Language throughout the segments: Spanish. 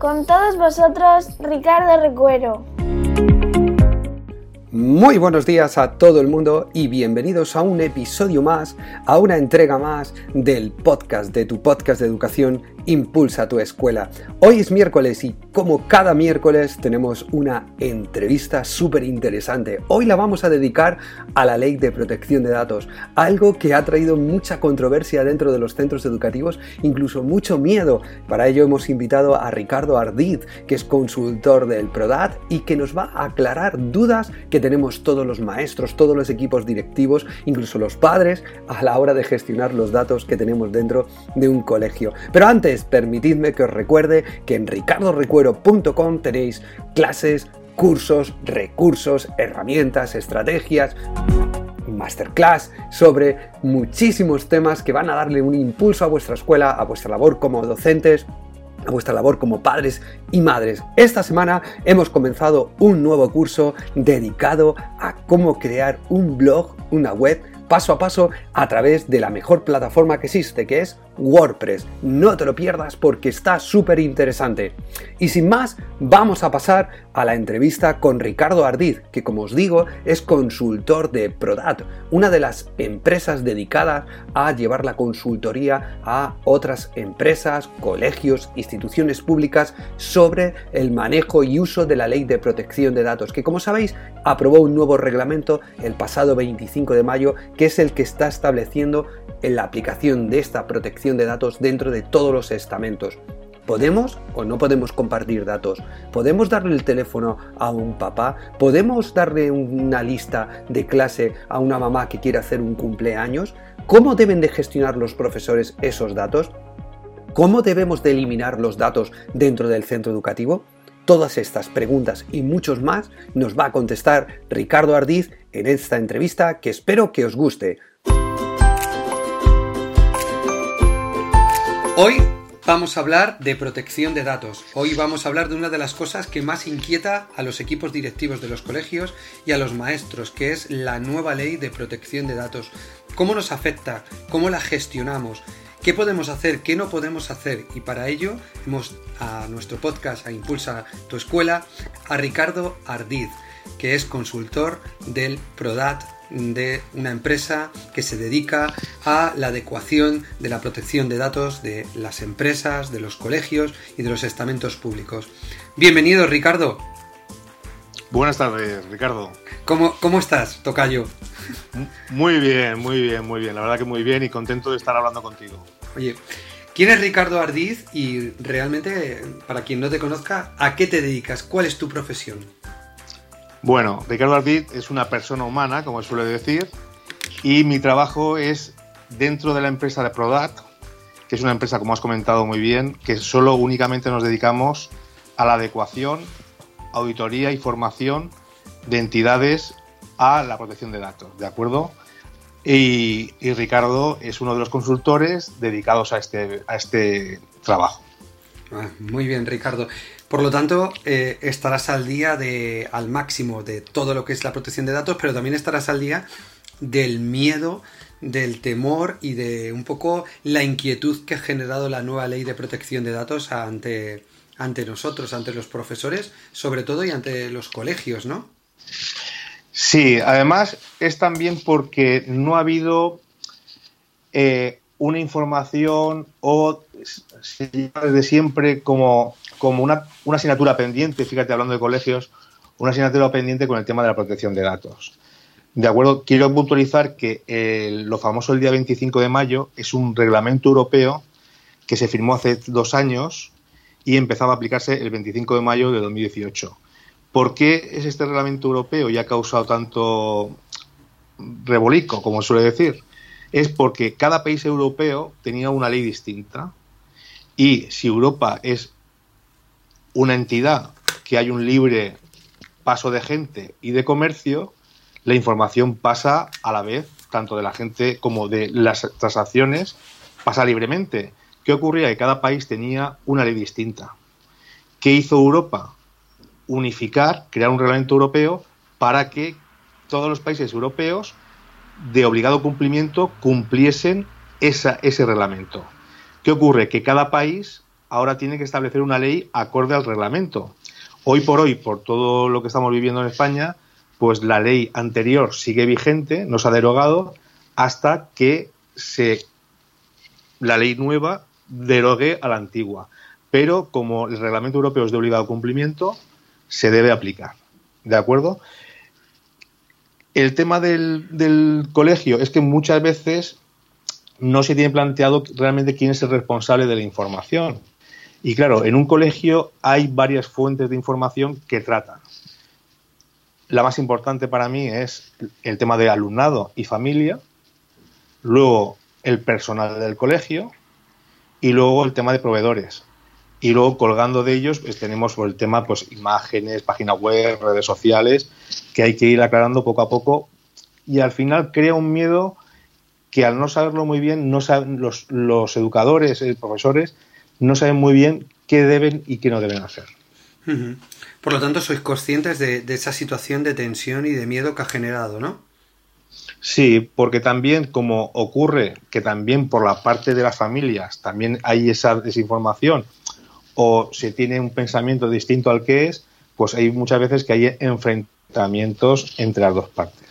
Con todos vosotros, Ricardo Recuero. Muy buenos días a todo el mundo y bienvenidos a un episodio más, a una entrega más del podcast, de tu podcast de educación Impulsa tu escuela. Hoy es miércoles y como cada miércoles tenemos una entrevista súper interesante. Hoy la vamos a dedicar a la ley de protección de datos, algo que ha traído mucha controversia dentro de los centros educativos, incluso mucho miedo. Para ello hemos invitado a Ricardo Ardid, que es consultor del PRODAT y que nos va a aclarar dudas que tenemos todos los maestros, todos los equipos directivos, incluso los padres, a la hora de gestionar los datos que tenemos dentro de un colegio. Pero antes, permitidme que os recuerde que en ricardorecuero.com tenéis clases, cursos, recursos, herramientas, estrategias masterclass sobre muchísimos temas que van a darle un impulso a vuestra escuela, a vuestra labor como docentes, a vuestra labor como padres y madres. Esta semana hemos comenzado un nuevo curso dedicado a cómo crear un blog, una web paso a paso a través de la mejor plataforma que existe, que es WordPress. No te lo pierdas porque está súper interesante. Y sin más, vamos a pasar a la entrevista con Ricardo Ardiz, que como os digo es consultor de Prodat, una de las empresas dedicadas a llevar la consultoría a otras empresas, colegios, instituciones públicas sobre el manejo y uso de la ley de protección de datos, que como sabéis aprobó un nuevo reglamento el pasado 25 de mayo, que es el que está estableciendo en la aplicación de esta protección de datos dentro de todos los estamentos. ¿Podemos o no podemos compartir datos? ¿Podemos darle el teléfono a un papá? ¿Podemos darle una lista de clase a una mamá que quiere hacer un cumpleaños? ¿Cómo deben de gestionar los profesores esos datos? ¿Cómo debemos de eliminar los datos dentro del centro educativo? Todas estas preguntas y muchos más nos va a contestar Ricardo Ardiz en esta entrevista que espero que os guste. Hoy vamos a hablar de protección de datos. Hoy vamos a hablar de una de las cosas que más inquieta a los equipos directivos de los colegios y a los maestros, que es la nueva ley de protección de datos. ¿Cómo nos afecta? ¿Cómo la gestionamos? ¿Qué podemos hacer? ¿Qué no podemos hacer? Y para ello hemos a nuestro podcast, a Impulsa tu Escuela, a Ricardo Ardiz, que es consultor del PRODAT de una empresa que se dedica a la adecuación de la protección de datos de las empresas, de los colegios y de los estamentos públicos. Bienvenido, Ricardo. Buenas tardes, Ricardo. ¿Cómo, cómo estás, Tocayo? Muy bien, muy bien, muy bien. La verdad que muy bien y contento de estar hablando contigo. Oye, ¿quién es Ricardo Ardiz? Y realmente, para quien no te conozca, ¿a qué te dedicas? ¿Cuál es tu profesión? Bueno, Ricardo Ardit es una persona humana, como suele decir, y mi trabajo es dentro de la empresa de Prodat, que es una empresa, como has comentado muy bien, que solo únicamente nos dedicamos a la adecuación, auditoría y formación de entidades a la protección de datos, ¿de acuerdo? Y, y Ricardo es uno de los consultores dedicados a este, a este trabajo. Ah, muy bien, Ricardo. Por lo tanto, eh, estarás al día de, al máximo de todo lo que es la protección de datos, pero también estarás al día del miedo, del temor y de un poco la inquietud que ha generado la nueva ley de protección de datos ante, ante nosotros, ante los profesores, sobre todo y ante los colegios, ¿no? Sí, además es también porque no ha habido eh, una información o se lleva desde siempre como, como una, asignatura pendiente, fíjate, hablando de colegios, una asignatura pendiente con el tema de la protección de datos. De acuerdo, quiero puntualizar que lo famoso el día 25 de mayo es un reglamento europeo que se firmó hace dos años y empezaba a aplicarse el 25 de mayo de 2018. ¿Por qué es este reglamento europeo y ha causado tanto rebolico, como suele decir? es porque cada país europeo tenía una ley distinta y si Europa es una entidad que hay un libre paso de gente y de comercio, la información pasa a la vez, tanto de la gente como de las transacciones, pasa libremente. ¿Qué ocurría? Que cada país tenía una ley distinta. ¿Qué hizo Europa? Unificar, crear un reglamento europeo para que todos los países europeos de obligado cumplimiento cumpliesen esa, ese reglamento. ¿Qué ocurre? Que cada país ahora tiene que establecer una ley acorde al reglamento. Hoy por hoy, por todo lo que estamos viviendo en España, pues la ley anterior sigue vigente, no se ha derogado, hasta que se la ley nueva derogue a la antigua. Pero como el reglamento europeo es de obligado cumplimiento, se debe aplicar. ¿De acuerdo? El tema del, del colegio es que muchas veces no se tiene planteado realmente quién es el responsable de la información. Y claro, en un colegio hay varias fuentes de información que tratan. La más importante para mí es el tema de alumnado y familia, luego el personal del colegio y luego el tema de proveedores. Y luego colgando de ellos pues, tenemos el tema pues imágenes, página web, redes sociales, que hay que ir aclarando poco a poco y al final crea un miedo que al no saberlo muy bien, no saben, los, los educadores, los profesores, no saben muy bien qué deben y qué no deben hacer. Por lo tanto, sois conscientes de, esa situación de tensión y de miedo que ha generado, ¿no? Sí, porque también como ocurre que también por la parte de las familias también hay esa desinformación o se tiene un pensamiento distinto al que es, pues hay muchas veces que hay enfrentamientos entre las dos partes.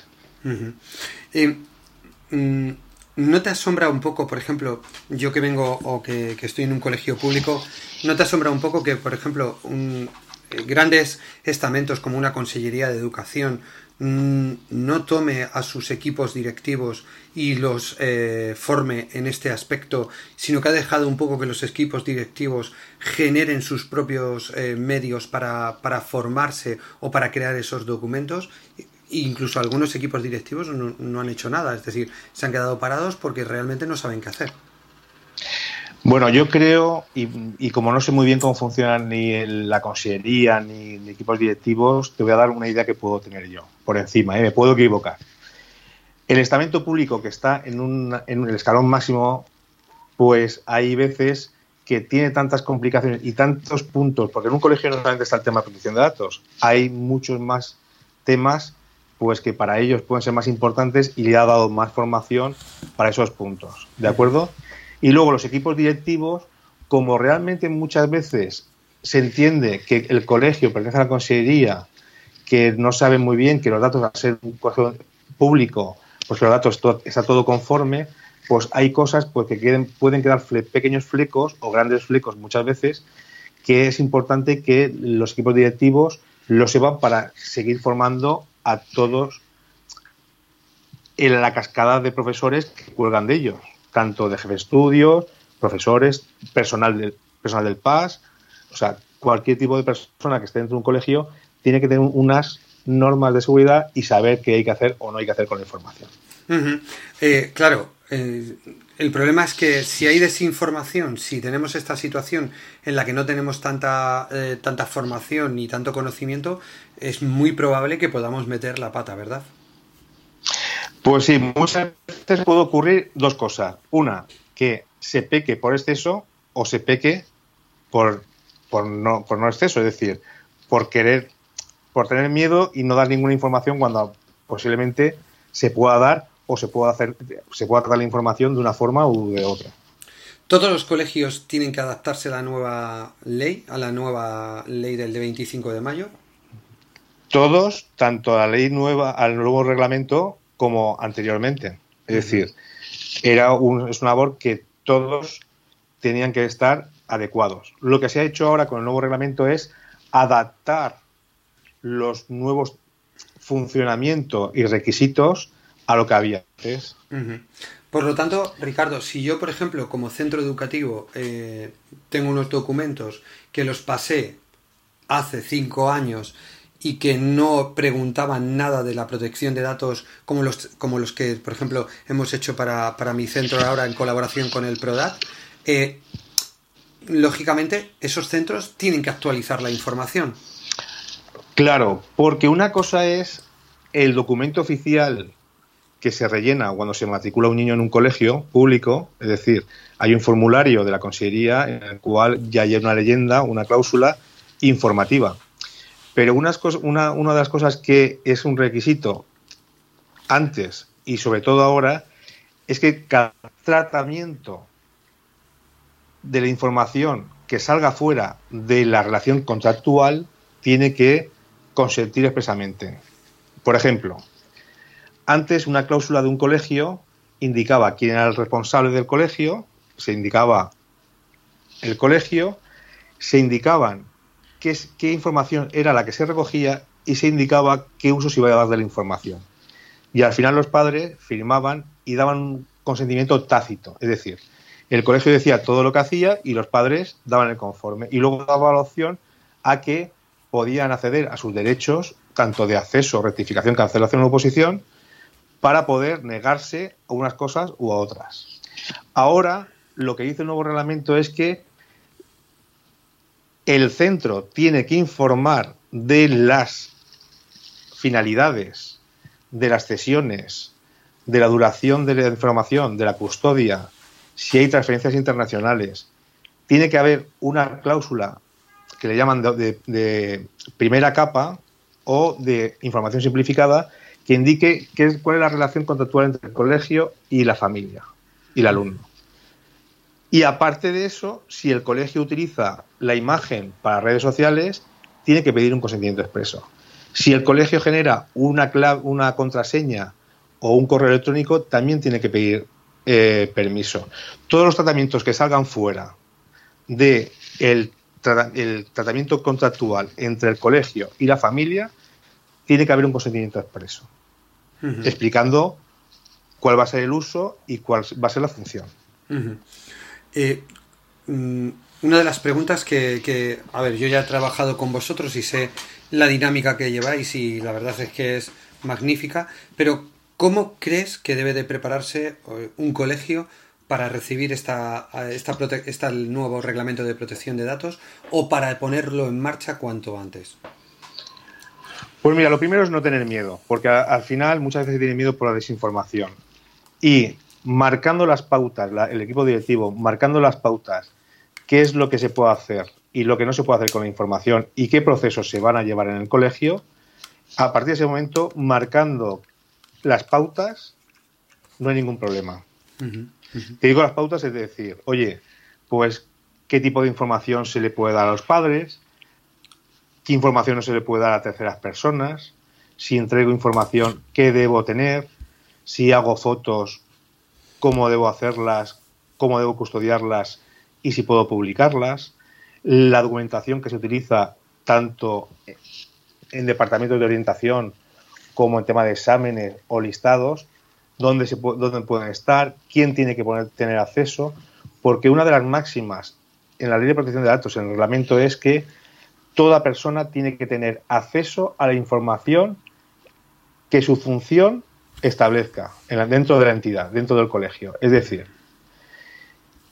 Mm, ¿No te asombra un poco, por ejemplo, yo que vengo o que, estoy en un colegio público, ¿no te asombra un poco que, por ejemplo, eh, grandes estamentos como una Consellería de Educación mm, no tome a sus equipos directivos y los eh, forme en este aspecto, sino que ha dejado un poco que los equipos directivos generen sus propios eh, medios para, para formarse o para crear esos documentos incluso algunos equipos directivos no, han hecho nada, es decir, se han quedado parados porque realmente no saben qué hacer. Bueno, yo creo, y, como no sé muy bien cómo funciona ni la consellería ni, equipos directivos, te voy a dar una idea que puedo tener yo, por encima, ¿eh? me puedo equivocar. El estamento público que está en, un, en el escalón máximo, pues hay veces que tiene tantas complicaciones y tantos puntos, porque en un colegio no solamente está el tema de protección de datos, hay muchos más temas pues que para ellos pueden ser más importantes y le ha dado más formación para esos puntos. ¿De acuerdo? Y luego los equipos directivos, como realmente muchas veces se entiende que el colegio pertenece a la consellería, que no saben muy bien que los datos, al ser un colegio público, pues que los datos está todo conforme, pues hay cosas pues, que pueden quedar pequeños flecos o grandes flecos muchas veces, que es importante que los equipos directivos lo sepan para seguir formando a todos en la cascada de profesores que cuelgan de ellos, tanto de jefe de estudios, profesores, personal del, personal del PAS, o sea, cualquier tipo de persona que esté dentro de un colegio tiene que tener unas normas de seguridad y saber qué hay que hacer o no hay que hacer con la información. Eh, claro, eh, el problema es que si hay desinformación, si tenemos esta situación en la que no tenemos tanta, eh, tanta formación ni tanto conocimiento, es muy probable que podamos meter la pata, ¿verdad? Pues sí, muchas veces puede ocurrir dos cosas. Una, que se peque por exceso o se peque por, por, no, por no exceso, es decir, por querer, por tener miedo y no dar ninguna información cuando posiblemente se pueda dar o se pueda hacer, se pueda dar la información de una forma u de otra. ¿Todos los colegios tienen que adaptarse a la nueva ley, a la nueva ley del 25 de mayo? Todos, tanto a la ley nueva, al nuevo reglamento, como anteriormente. Es decir, era un, es una labor que todos tenían que estar adecuados. Lo que se ha hecho ahora con el nuevo reglamento es adaptar los nuevos funcionamientos y requisitos a lo que había antes. Por lo tanto, Ricardo, si yo, por ejemplo, como centro educativo, eh, tengo unos documentos que los pasé hace cinco años y que no preguntaban nada de la protección de datos como los, como los que, por ejemplo, hemos hecho para, mi centro ahora en colaboración con el PRODAT, eh, lógicamente, esos centros tienen que actualizar la información. Claro, porque una cosa es el documento oficial que se rellena cuando se matricula un niño en un colegio público, es decir, hay un formulario de la Consellería en el cual ya hay una leyenda, una cláusula informativa. Pero una, una de las cosas que es un requisito antes y sobre todo ahora es que cada tratamiento de la información que salga fuera de la relación contractual tiene que consentir expresamente. Por ejemplo, antes una cláusula de un colegio indicaba quién era el responsable del colegio, se indicaba el colegio, se indicaban qué, información era la que se recogía y se indicaba qué uso se iba a dar de la información. Y al final los padres firmaban y daban un consentimiento tácito, es decir, el colegio decía todo lo que hacía y los padres daban el conforme. Y luego daba la opción a que podían acceder a sus derechos, tanto de acceso, rectificación, cancelación o oposición, para poder negarse a unas cosas u a otras. Ahora, lo que dice el nuevo reglamento es que el centro tiene que informar de las finalidades, de las sesiones, de la duración de la información, de la custodia, si hay transferencias internacionales. Tiene que haber una cláusula que le llaman de, primera capa o de información simplificada que indique qué es, cuál es la relación contractual entre el colegio y la familia y el alumno. Y aparte de eso, si el colegio utiliza la imagen para redes sociales, tiene que pedir un consentimiento expreso. Si el colegio genera una, una contraseña o un correo electrónico, también tiene que pedir eh, permiso. Todos los tratamientos que salgan fuera de el, tratamiento contractual entre el colegio y la familia, tiene que haber un consentimiento expreso, explicando cuál va a ser el uso y cuál va a ser la función. Eh, mm, una de las preguntas que, que, a ver, yo ya he trabajado con vosotros y sé la dinámica que lleváis y la verdad es que es magnífica, pero ¿Cómo crees que debe de prepararse eh, un colegio para recibir esta, esta, esta, nuevo reglamento de protección de datos o para ponerlo en marcha cuanto antes? Pues mira, lo primero es no tener miedo, porque al final muchas veces se tiene miedo por la desinformación. Y marcando las pautas, el equipo directivo, marcando las pautas, qué es lo que se puede hacer y lo que no se puede hacer con la información y qué procesos se van a llevar en el colegio, a partir de ese momento, marcando las pautas, no hay ningún problema. Te digo las pautas, es decir, oye, pues qué tipo de información se le puede dar a los padres, qué información no se le puede dar a terceras personas, si entrego información, qué debo tener, si hago fotos, cómo debo hacerlas, cómo debo custodiarlas y si puedo publicarlas, la documentación que se utiliza tanto en departamentos de orientación como en tema de exámenes o listados, dónde, dónde pueden estar, quién tiene que tener acceso, porque una de las máximas en la ley de protección de datos, en el reglamento, es que toda persona tiene que tener acceso a la información que su función establezca dentro de la entidad, dentro del colegio. Es decir,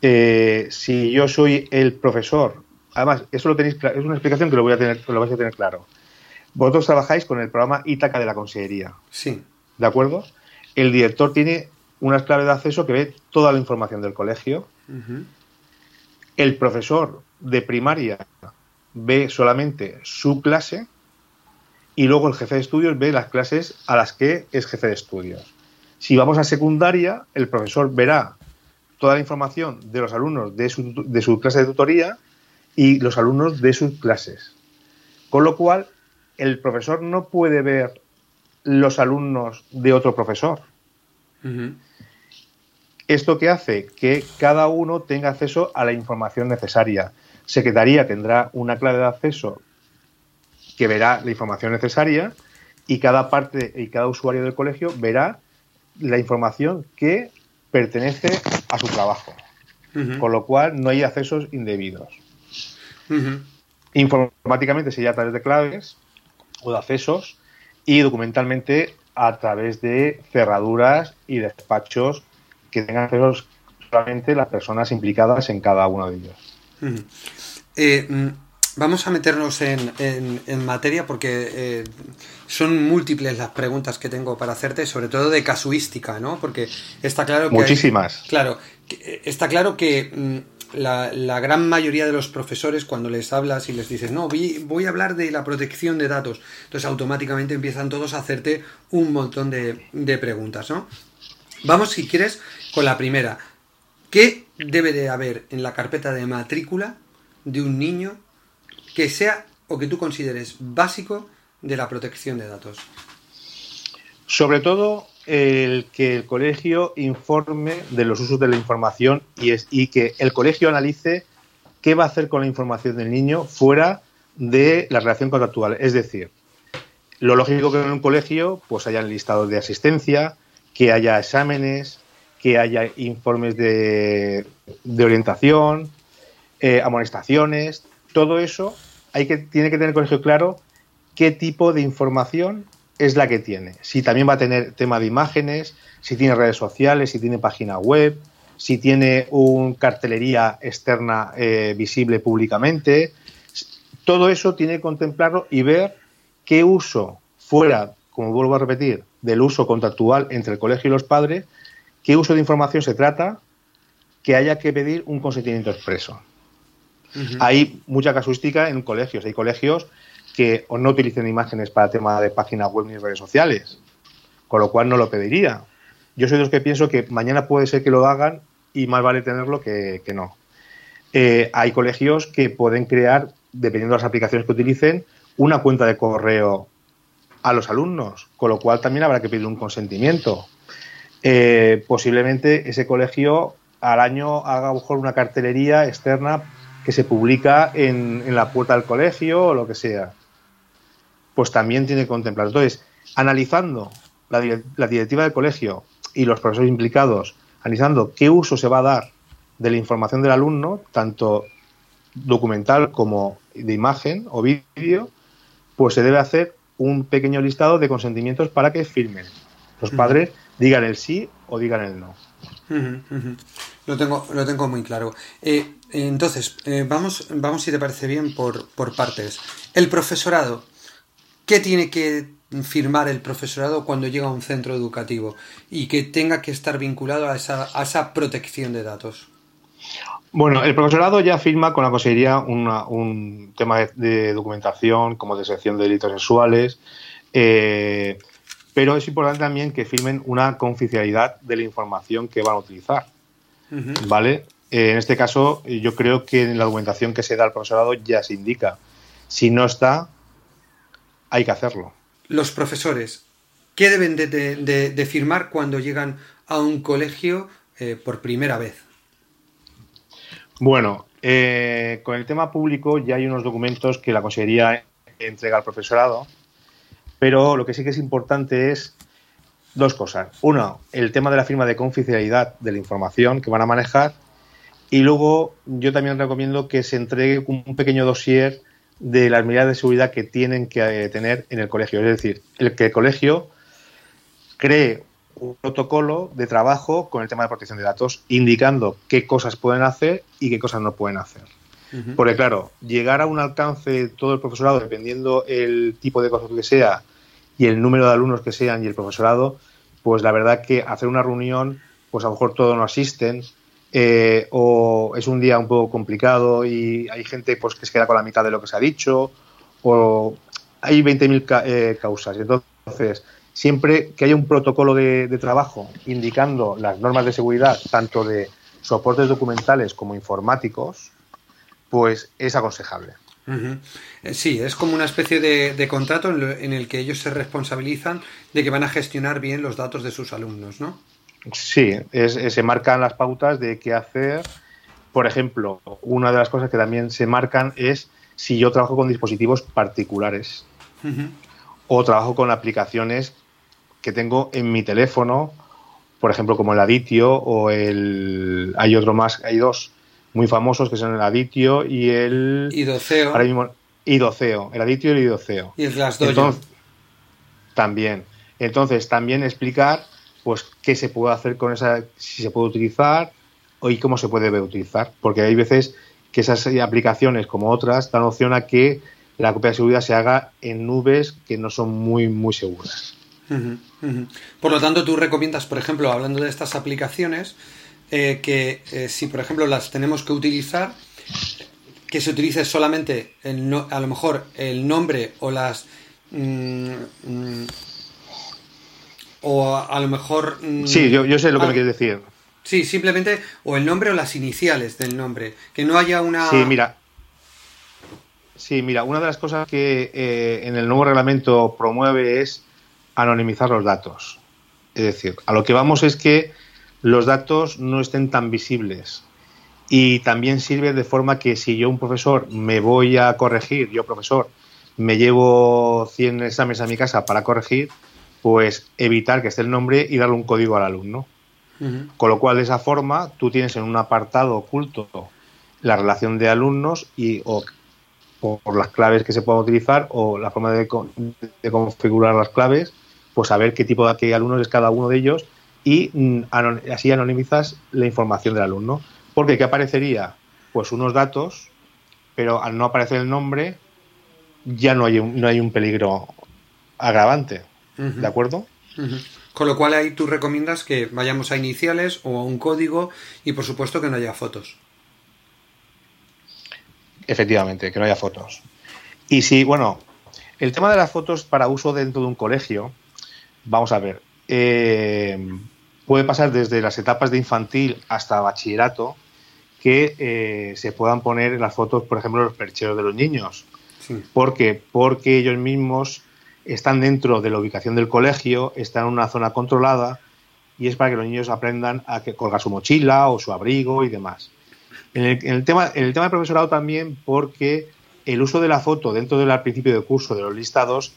eh, si yo soy el profesor, además, eso lo tenéis, es una explicación que lo voy a tener, lo vais a tener claro. Vosotros trabajáis con el programa Ítaca de la Consellería. Sí. ¿De acuerdo? El director tiene unas claves de acceso que ve toda la información del colegio. El profesor de primaria ve solamente su clase y luego el jefe de estudios ve las clases a las que es jefe de estudios. Si vamos a secundaria, el profesor verá toda la información de los alumnos de su, de su clase de tutoría y los alumnos de sus clases. Con lo cual, el profesor no puede ver los alumnos de otro profesor. ¿Esto qué hace? Que cada uno tenga acceso a la información necesaria. Secretaría tendrá una clave de acceso que verá la información necesaria y cada parte y cada usuario del colegio verá la información que pertenece a su trabajo. Con lo cual no hay accesos indebidos. Informáticamente sería a través de claves o de accesos y documentalmente a través de cerraduras y despachos que tengan accesos solamente las personas implicadas en cada uno de ellos. Eh, mm, vamos a meternos en, materia porque eh, son múltiples las preguntas que tengo para hacerte, sobre todo de casuística, ¿no? Porque está claro que... Muchísimas. claro, está claro que mm, la, gran mayoría de los profesores cuando les hablas y les dices, no, voy, a hablar de la protección de datos, entonces automáticamente empiezan todos a hacerte un montón de, preguntas, ¿no? Vamos, si quieres, con la primera. ¿Qué debe de haber en la carpeta de matrícula de un niño que sea o que tú consideres básico de la protección de datos? Sobre todo el que el colegio informe de los usos de la información y, que el colegio analice qué va a hacer con la información del niño fuera de la relación contractual. Es decir, lo lógico que en un colegio pues hayan listados de asistencia, que haya exámenes, que haya informes de, orientación, eh, amonestaciones, todo eso hay que, tiene que tener el colegio claro qué tipo de información es la que tiene. Si también va a tener tema de imágenes, si tiene redes sociales, si tiene página web, si tiene un cartelería externa eh, visible públicamente. Todo eso tiene que contemplarlo y ver qué uso fuera, como vuelvo a repetir, del uso contractual entre el colegio y los padres, qué uso de información se trata que haya que pedir un consentimiento expreso. Hay mucha casuística en colegios. Hay colegios que o no utilicen imágenes para tema de páginas web ni redes sociales, con lo cual no lo pediría. Yo soy de los que pienso que mañana puede ser que lo hagan y más vale tenerlo que, no. Eh, hay colegios que pueden crear, dependiendo de las aplicaciones que utilicen, una cuenta de correo a los alumnos, con lo cual también habrá que pedir un consentimiento. Eh, posiblemente ese colegio al año haga a lo mejor una cartelería externa que se publica en, en, la puerta del colegio o lo que sea pues también tiene que contemplar. Entonces, analizando la, directiva del colegio y los profesores implicados, analizando qué uso se va a dar de la información del alumno, tanto documental como de imagen o vídeo, pues se debe hacer un pequeño listado de consentimientos para que firmen. Los padres digan el sí o digan el no. Lo tengo, lo tengo muy claro. Eh, entonces, eh, vamos, vamos, si te parece bien, por, por partes. El profesorado. ¿Qué tiene que firmar el profesorado cuando llega a un centro educativo y que tenga que estar vinculado a esa, protección de datos? Bueno, el profesorado ya firma con la consejería un tema de, documentación como de sección de delitos sexuales, eh, pero es importante también que firmen una confidencialidad de la información que van a utilizar. ¿Vale? Eh, en este caso, yo creo que en la documentación que se da al profesorado ya se indica. Si no está, hay que hacerlo. Los profesores, ¿qué deben de, firmar cuando llegan a un colegio eh, por primera vez? Bueno, eh, con el tema público ya hay unos documentos que la Consejería entrega al profesorado, pero lo que sí que es importante es dos cosas. Uno, el tema de la firma de confidencialidad de la información que van a manejar y luego yo también recomiendo que se entregue un pequeño dossier de las medidas de seguridad que tienen que eh, tener en el colegio. Es decir, el que el colegio cree un protocolo de trabajo con el tema de protección de datos, indicando qué cosas pueden hacer y qué cosas no pueden hacer. Porque claro, llegar a un alcance de todo el profesorado, dependiendo el tipo de cosas que sea y el número de alumnos que sean y el profesorado, pues la verdad que hacer una reunión, pues a lo mejor todos no asisten, eh, o es un día un poco complicado y hay gente pues, que se queda con la mitad de lo que se ha dicho, o hay 20.000 eh, causas. Entonces, siempre que haya un protocolo de, trabajo indicando las normas de seguridad, tanto de soportes documentales como informáticos, pues es aconsejable. Eh, sí, es como una especie de, contrato en, el que ellos se responsabilizan de que van a gestionar bien los datos de sus alumnos, ¿no? Sí, se marcan las pautas de qué hacer. Por ejemplo, una de las cosas que también se marcan es si yo trabajo con dispositivos particulares o trabajo con aplicaciones que tengo en mi teléfono, por ejemplo, como el Aditio o el. Hay otro más, hay dos muy famosos que son el Aditio y el. Idoceo. Ahora mismo, Idoceo, el Aditio y el Idoceo. Y el Glassdoor. También. Entonces, también explicar pues qué se puede hacer con esa, si se puede utilizar y cómo se puede utilizar, porque hay veces que esas aplicaciones como otras dan opción a que la copia de seguridad se haga en nubes que no son muy, muy seguras. Por lo tanto, tú recomiendas, por ejemplo, hablando de estas aplicaciones, eh, que eh, si, por ejemplo, las tenemos que utilizar, que se utilice solamente el a lo mejor el nombre o las mm, mm, o a, lo mejor mm, sí yo, yo, sé lo que me quieres decir. Sí simplemente o el nombre o las iniciales del nombre. Que no haya una sí mira. Sí mira una de las cosas que eh, en el nuevo reglamento promueve es anonimizar los datos. Es decir a lo que vamos es que los datos no estén tan visibles y también sirve de forma que si yo, un profesor, me voy a corregir, yo, profesor, me llevo 100 exámenes a mi casa para corregir, pues evitar que esté el nombre y darle un código al alumno. Con lo cual, de esa forma, tú tienes en un apartado oculto la relación de alumnos y o por las claves que se puedan utilizar o la forma de, configurar las claves, pues saber qué tipo de alumnos es cada uno de ellos y mm, así anonimizas la información del alumno. Porque ¿qué aparecería? Pues unos datos, pero al no aparecer el nombre ya no hay un, no hay un peligro agravante. ¿De acuerdo? Con lo cual ahí tú recomiendas que vayamos a iniciales o a un código y por supuesto que no haya fotos. Efectivamente, que no haya fotos. Y si, bueno, el tema de las fotos para uso dentro de un colegio, vamos a ver, eh, puede pasar desde las etapas de infantil hasta bachillerato, que eh, se puedan poner las fotos, por ejemplo, los percheros de los niños. ¿Por qué? Porque ellos mismos están dentro de la ubicación del colegio, están en una zona controlada y es para que los niños aprendan a que colgar su mochila o su abrigo y demás. En el, tema, en el tema del profesorado también porque el uso de la foto dentro del principio de curso de los listados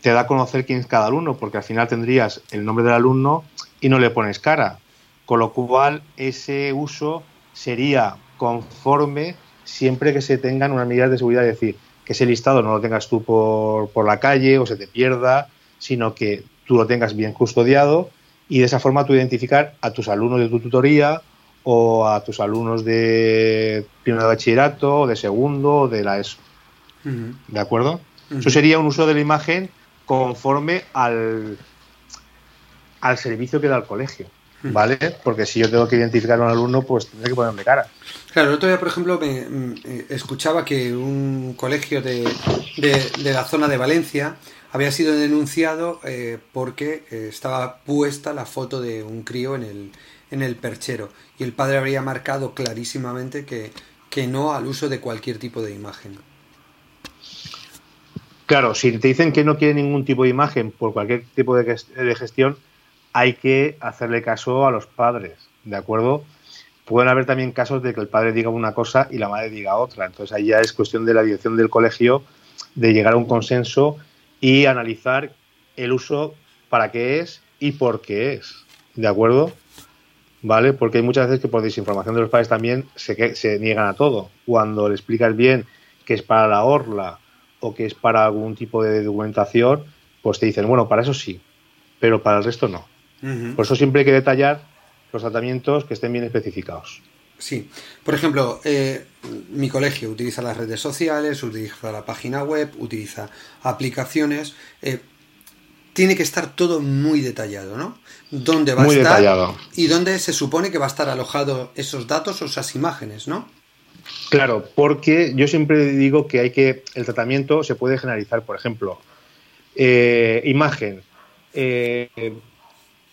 te da a conocer quién es cada alumno, porque al final tendrías el nombre del alumno y no le pones cara. Con lo cual, ese uso sería conforme siempre que se tengan unas medidas de seguridad, es decir, que ese listado no lo tengas tú por, por la calle o se te pierda, sino que tú lo tengas bien custodiado y de esa forma tú identificar a tus alumnos de tu tutoría o a tus alumnos de primero de bachillerato o de segundo o de la ESO. ¿De acuerdo? Eso sería un uso de la imagen conforme al, al servicio que da el colegio. ¿vale? Porque si yo tengo que identificar a un alumno, pues tendré que ponerme cara. Claro, el otro día, por ejemplo, me, mm, eh, escuchaba que un colegio de, de, la zona de Valencia había sido denunciado eh, porque eh, estaba puesta la foto de un crío en el, en el perchero y el padre habría marcado clarísimamente que, que no al uso de cualquier tipo de imagen. Claro, si te dicen que no quiere ningún tipo de imagen por cualquier tipo de gestión, hay que hacerle caso a los padres, ¿de acuerdo? Pueden haber también casos de que el padre diga una cosa y la madre diga otra. Entonces ahí ya es cuestión de la dirección del colegio de llegar a un consenso y analizar el uso para qué es y por qué es. ¿De acuerdo? ¿Vale? Porque hay muchas veces que por desinformación de los padres también se, se niegan a todo. Cuando le explicas bien que es para la orla o que es para algún tipo de documentación, pues te dicen, bueno, para eso sí, pero para el resto no. Por eso siempre hay que detallar los tratamientos que estén bien especificados. Sí, por ejemplo, eh, mi colegio utiliza las redes sociales, utiliza la página web, utiliza aplicaciones. Eh, tiene que estar todo muy detallado, ¿no? ¿Dónde va a estar? Detallado. Y dónde se supone que va a estar alojado esos datos o esas imágenes, ¿no? Claro, porque yo siempre digo que hay que. El tratamiento se puede generalizar, por ejemplo, eh, imagen.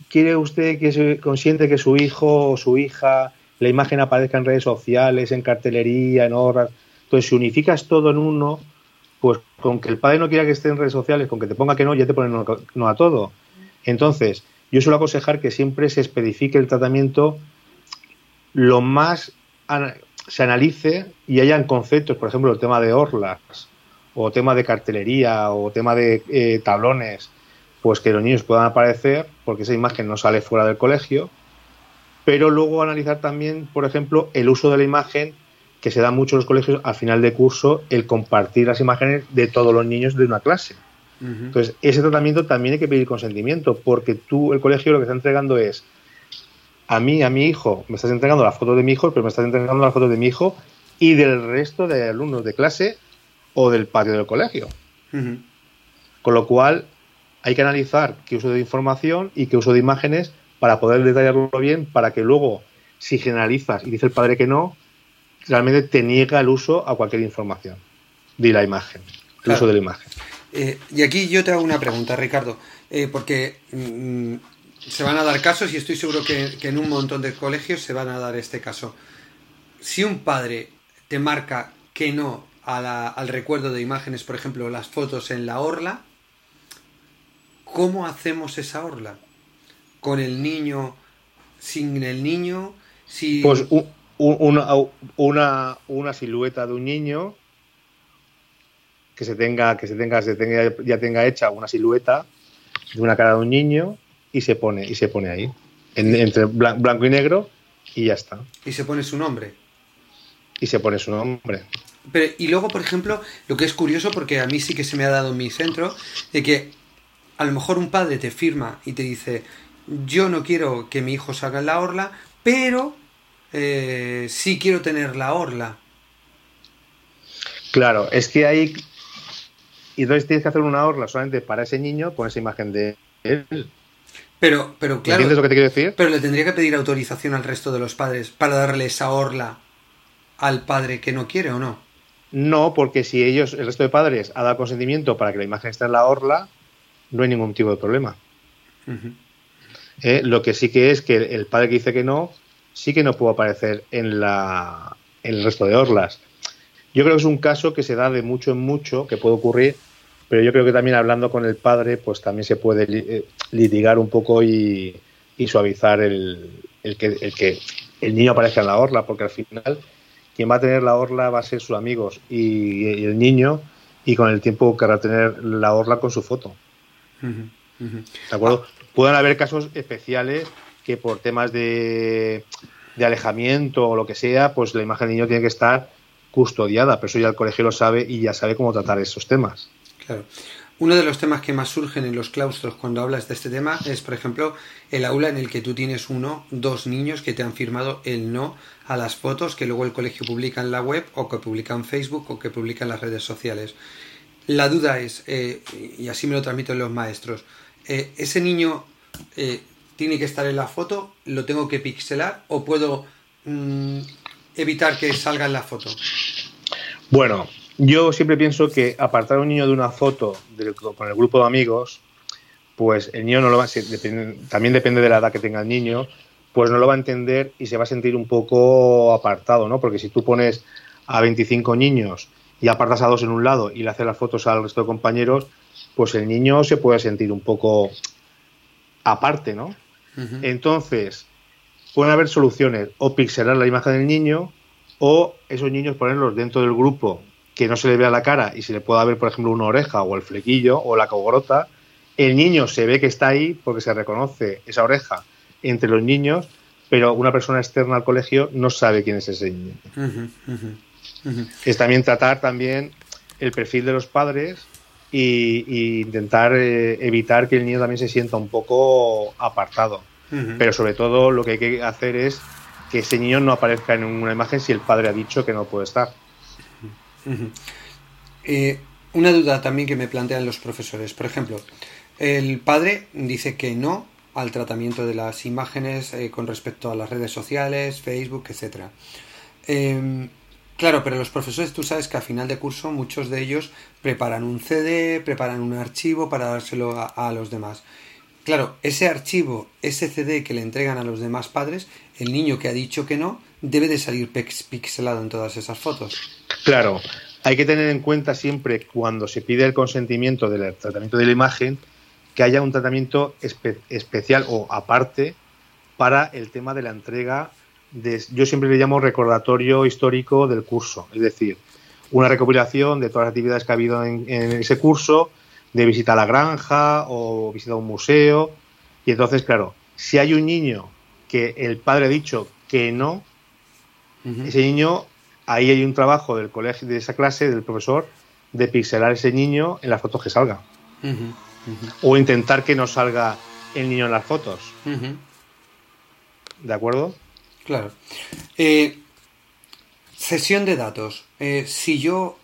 ¿Quiere usted que se consiente que su hijo o su hija, la imagen aparezca en redes sociales, en cartelería, en horas? Entonces, si unificas todo en uno, pues con que el padre no quiera que esté en redes sociales, con que te ponga que no, ya te pone no, a todo. Entonces, yo suelo aconsejar que siempre se especifique el tratamiento lo más se analice y hayan conceptos, por ejemplo, el tema de orlas, o tema de cartelería, o tema de eh, tablones, pues que los niños puedan aparecer, porque esa imagen no sale fuera del colegio, pero luego analizar también, por ejemplo, el uso de la imagen que se da mucho en los colegios al final de curso, el compartir las imágenes de todos los niños de una clase. Entonces, ese tratamiento también hay que pedir consentimiento, porque tú, el colegio, lo que está entregando es, a mí, a mi hijo, me estás entregando las fotos de mi hijo, pero me estás entregando las fotos de mi hijo y del resto de alumnos de clase o del patio del colegio. Con lo cual, hay que analizar qué uso de información y qué uso de imágenes para poder detallarlo bien, para que luego, si generalizas y dice el padre que no, realmente te niega el uso a cualquier información de la imagen, el uso de la imagen. Eh, y aquí yo te hago una pregunta, Ricardo, eh, porque mm, se van a dar casos y estoy seguro que, en un montón de colegios se van a dar este caso. Si un padre te marca que no al recuerdo de imágenes, por ejemplo, las fotos en la orla, ¿cómo hacemos esa orla? ¿Con el niño, sin el niño? Si... Pues una, una, una silueta de un niño que se tenga, que se tenga, se tenga, ya tenga hecha una silueta de una cara de un niño y se pone, y se pone ahí. entre blanco y negro y ya está. Y se pone su nombre. Y se pone su nombre. Pero, y luego, por ejemplo, lo que es curioso, porque a mí sí que se me ha dado en mi centro, de que a lo mejor un padre te firma y te dice, yo no quiero que mi hijo salga en la orla, pero eh, sí quiero tener la orla. Claro, es que hay... Y entonces tienes que hacer una orla solamente para ese niño con esa imagen de él. Pero, pero claro. ¿Entiendes lo que te quiero decir? Pero le tendría que pedir autorización al resto de los padres para darle esa orla al padre que no quiere o no. No, porque si ellos, el resto de padres, ha dado consentimiento para que la imagen esté en la orla, no hay ningún tipo de problema. Eh, lo que sí que es que el padre que dice que no, sí que no puede aparecer en, la, en el resto de orlas. Yo creo que es un caso que se da de mucho en mucho, que puede ocurrir, pero yo creo que también hablando con el padre, pues también se puede eh, litigar un poco y, suavizar el, que, el que el niño aparezca en la orla, porque al final quien va a tener la orla va a ser sus amigos y, el niño, y con el tiempo querrá tener la orla con su foto. ¿De acuerdo? Pueden haber casos especiales que por temas de, de alejamiento o lo que sea, pues la imagen del niño tiene que estar custodiada, pero eso ya el colegio lo sabe y ya sabe cómo tratar esos temas. Claro. Uno de los temas que más surgen en los claustros cuando hablas de este tema es, por ejemplo, el aula en el que tú tienes uno, dos niños que te han firmado el no a las fotos que luego el colegio publica en la web o que publica en Facebook o que publica en las redes sociales. La duda es, eh, y así me lo transmiten los maestros, eh, ¿ese niño eh, tiene que estar en la foto? ¿Lo tengo que pixelar o puedo mm, evitar que salga en la foto? Bueno, yo siempre pienso que apartar a un niño de una foto con el grupo de amigos, pues el niño no lo va a también depende de la edad que tenga el niño, pues no lo va a entender y se va a sentir un poco apartado, ¿no? Porque si tú pones a 25 niños y apartas a dos en un lado y le haces las fotos al resto de compañeros, pues el niño se puede sentir un poco aparte, ¿no? Entonces, pueden haber soluciones, o pixelar la imagen del niño, o esos niños ponerlos dentro del grupo que no se le vea la cara y se le pueda ver, por ejemplo, una oreja o el flequillo o la cogrota, el niño se ve que está ahí porque se reconoce esa oreja entre los niños, pero una persona externa al colegio no sabe quién es ese niño. Es también tratar también el perfil de los padres y, intentar eh, evitar que el niño también se sienta un poco apartado. Pero sobre todo lo que hay que hacer es que ese niño no aparezca en una imagen si el padre ha dicho que no puede estar. Eh, una duda también que me plantean los profesores. Por ejemplo, el padre dice que no al tratamiento de las imágenes eh, con respecto a las redes sociales, Facebook, etc. Em, claro, pero los profesores, tú sabes que a final de curso muchos de ellos preparan un CD, preparan un archivo para dárselo a los demás. Claro, ese archivo, ese CD que le entregan a los demás padres, el niño que ha dicho que no, debe de salir pixelado en todas esas fotos. Claro, hay que tener en cuenta siempre cuando se pide el consentimiento del tratamiento de la imagen que haya un tratamiento especial o aparte para el tema de la entrega de, yo siempre le llamo recordatorio histórico del curso, es decir, una recopilación de todas las actividades que ha habido en, ese curso, de visita a la granja o visita a un museo, y entonces, claro, si hay un niño que el padre ha dicho que no, ese niño ahí hay un trabajo del colegio, de esa clase, del profesor, de pixelar ese niño en las fotos que salga. O intentar que no salga el niño en las fotos. ¿De acuerdo? Claro. Eh, de datos. Eh, si yo,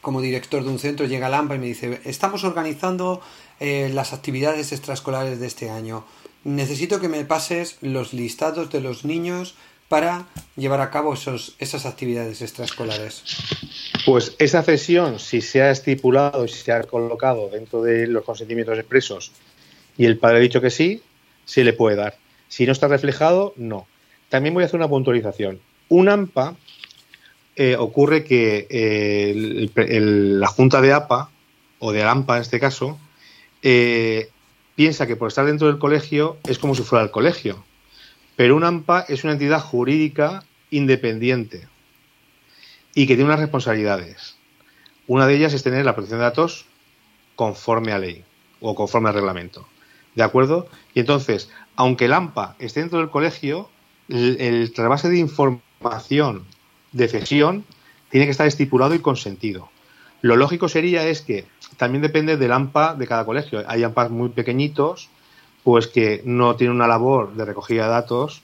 como director de un centro, llega al AMPA y me dice, estamos organizando eh, las actividades extraescolares de este año, necesito que me pases los listados de los niños para llevar a cabo esos, esas actividades extraescolares? Pues esa cesión, si se ha estipulado y si se ha colocado dentro de los consentimientos expresos y el padre ha dicho que sí, se le puede dar. Si no está reflejado, no. También voy a hacer una puntualización. Un AMPA eh, ocurre que eh, la Junta de APA, o de AMPA en este caso, eh, piensa que por estar dentro del colegio es como si fuera el colegio. Pero un AMPA es una entidad jurídica independiente y que tiene unas responsabilidades. Una de ellas es tener la protección de datos conforme a ley o conforme al reglamento. ¿De acuerdo? Y entonces, aunque el AMPA esté dentro del colegio, el, el trasvase de información de cesión tiene que estar estipulado y consentido. Lo lógico sería es que también depende del AMPA de cada colegio. Hay AMPAs muy pequeñitos pues que no tiene una labor de recogida de datos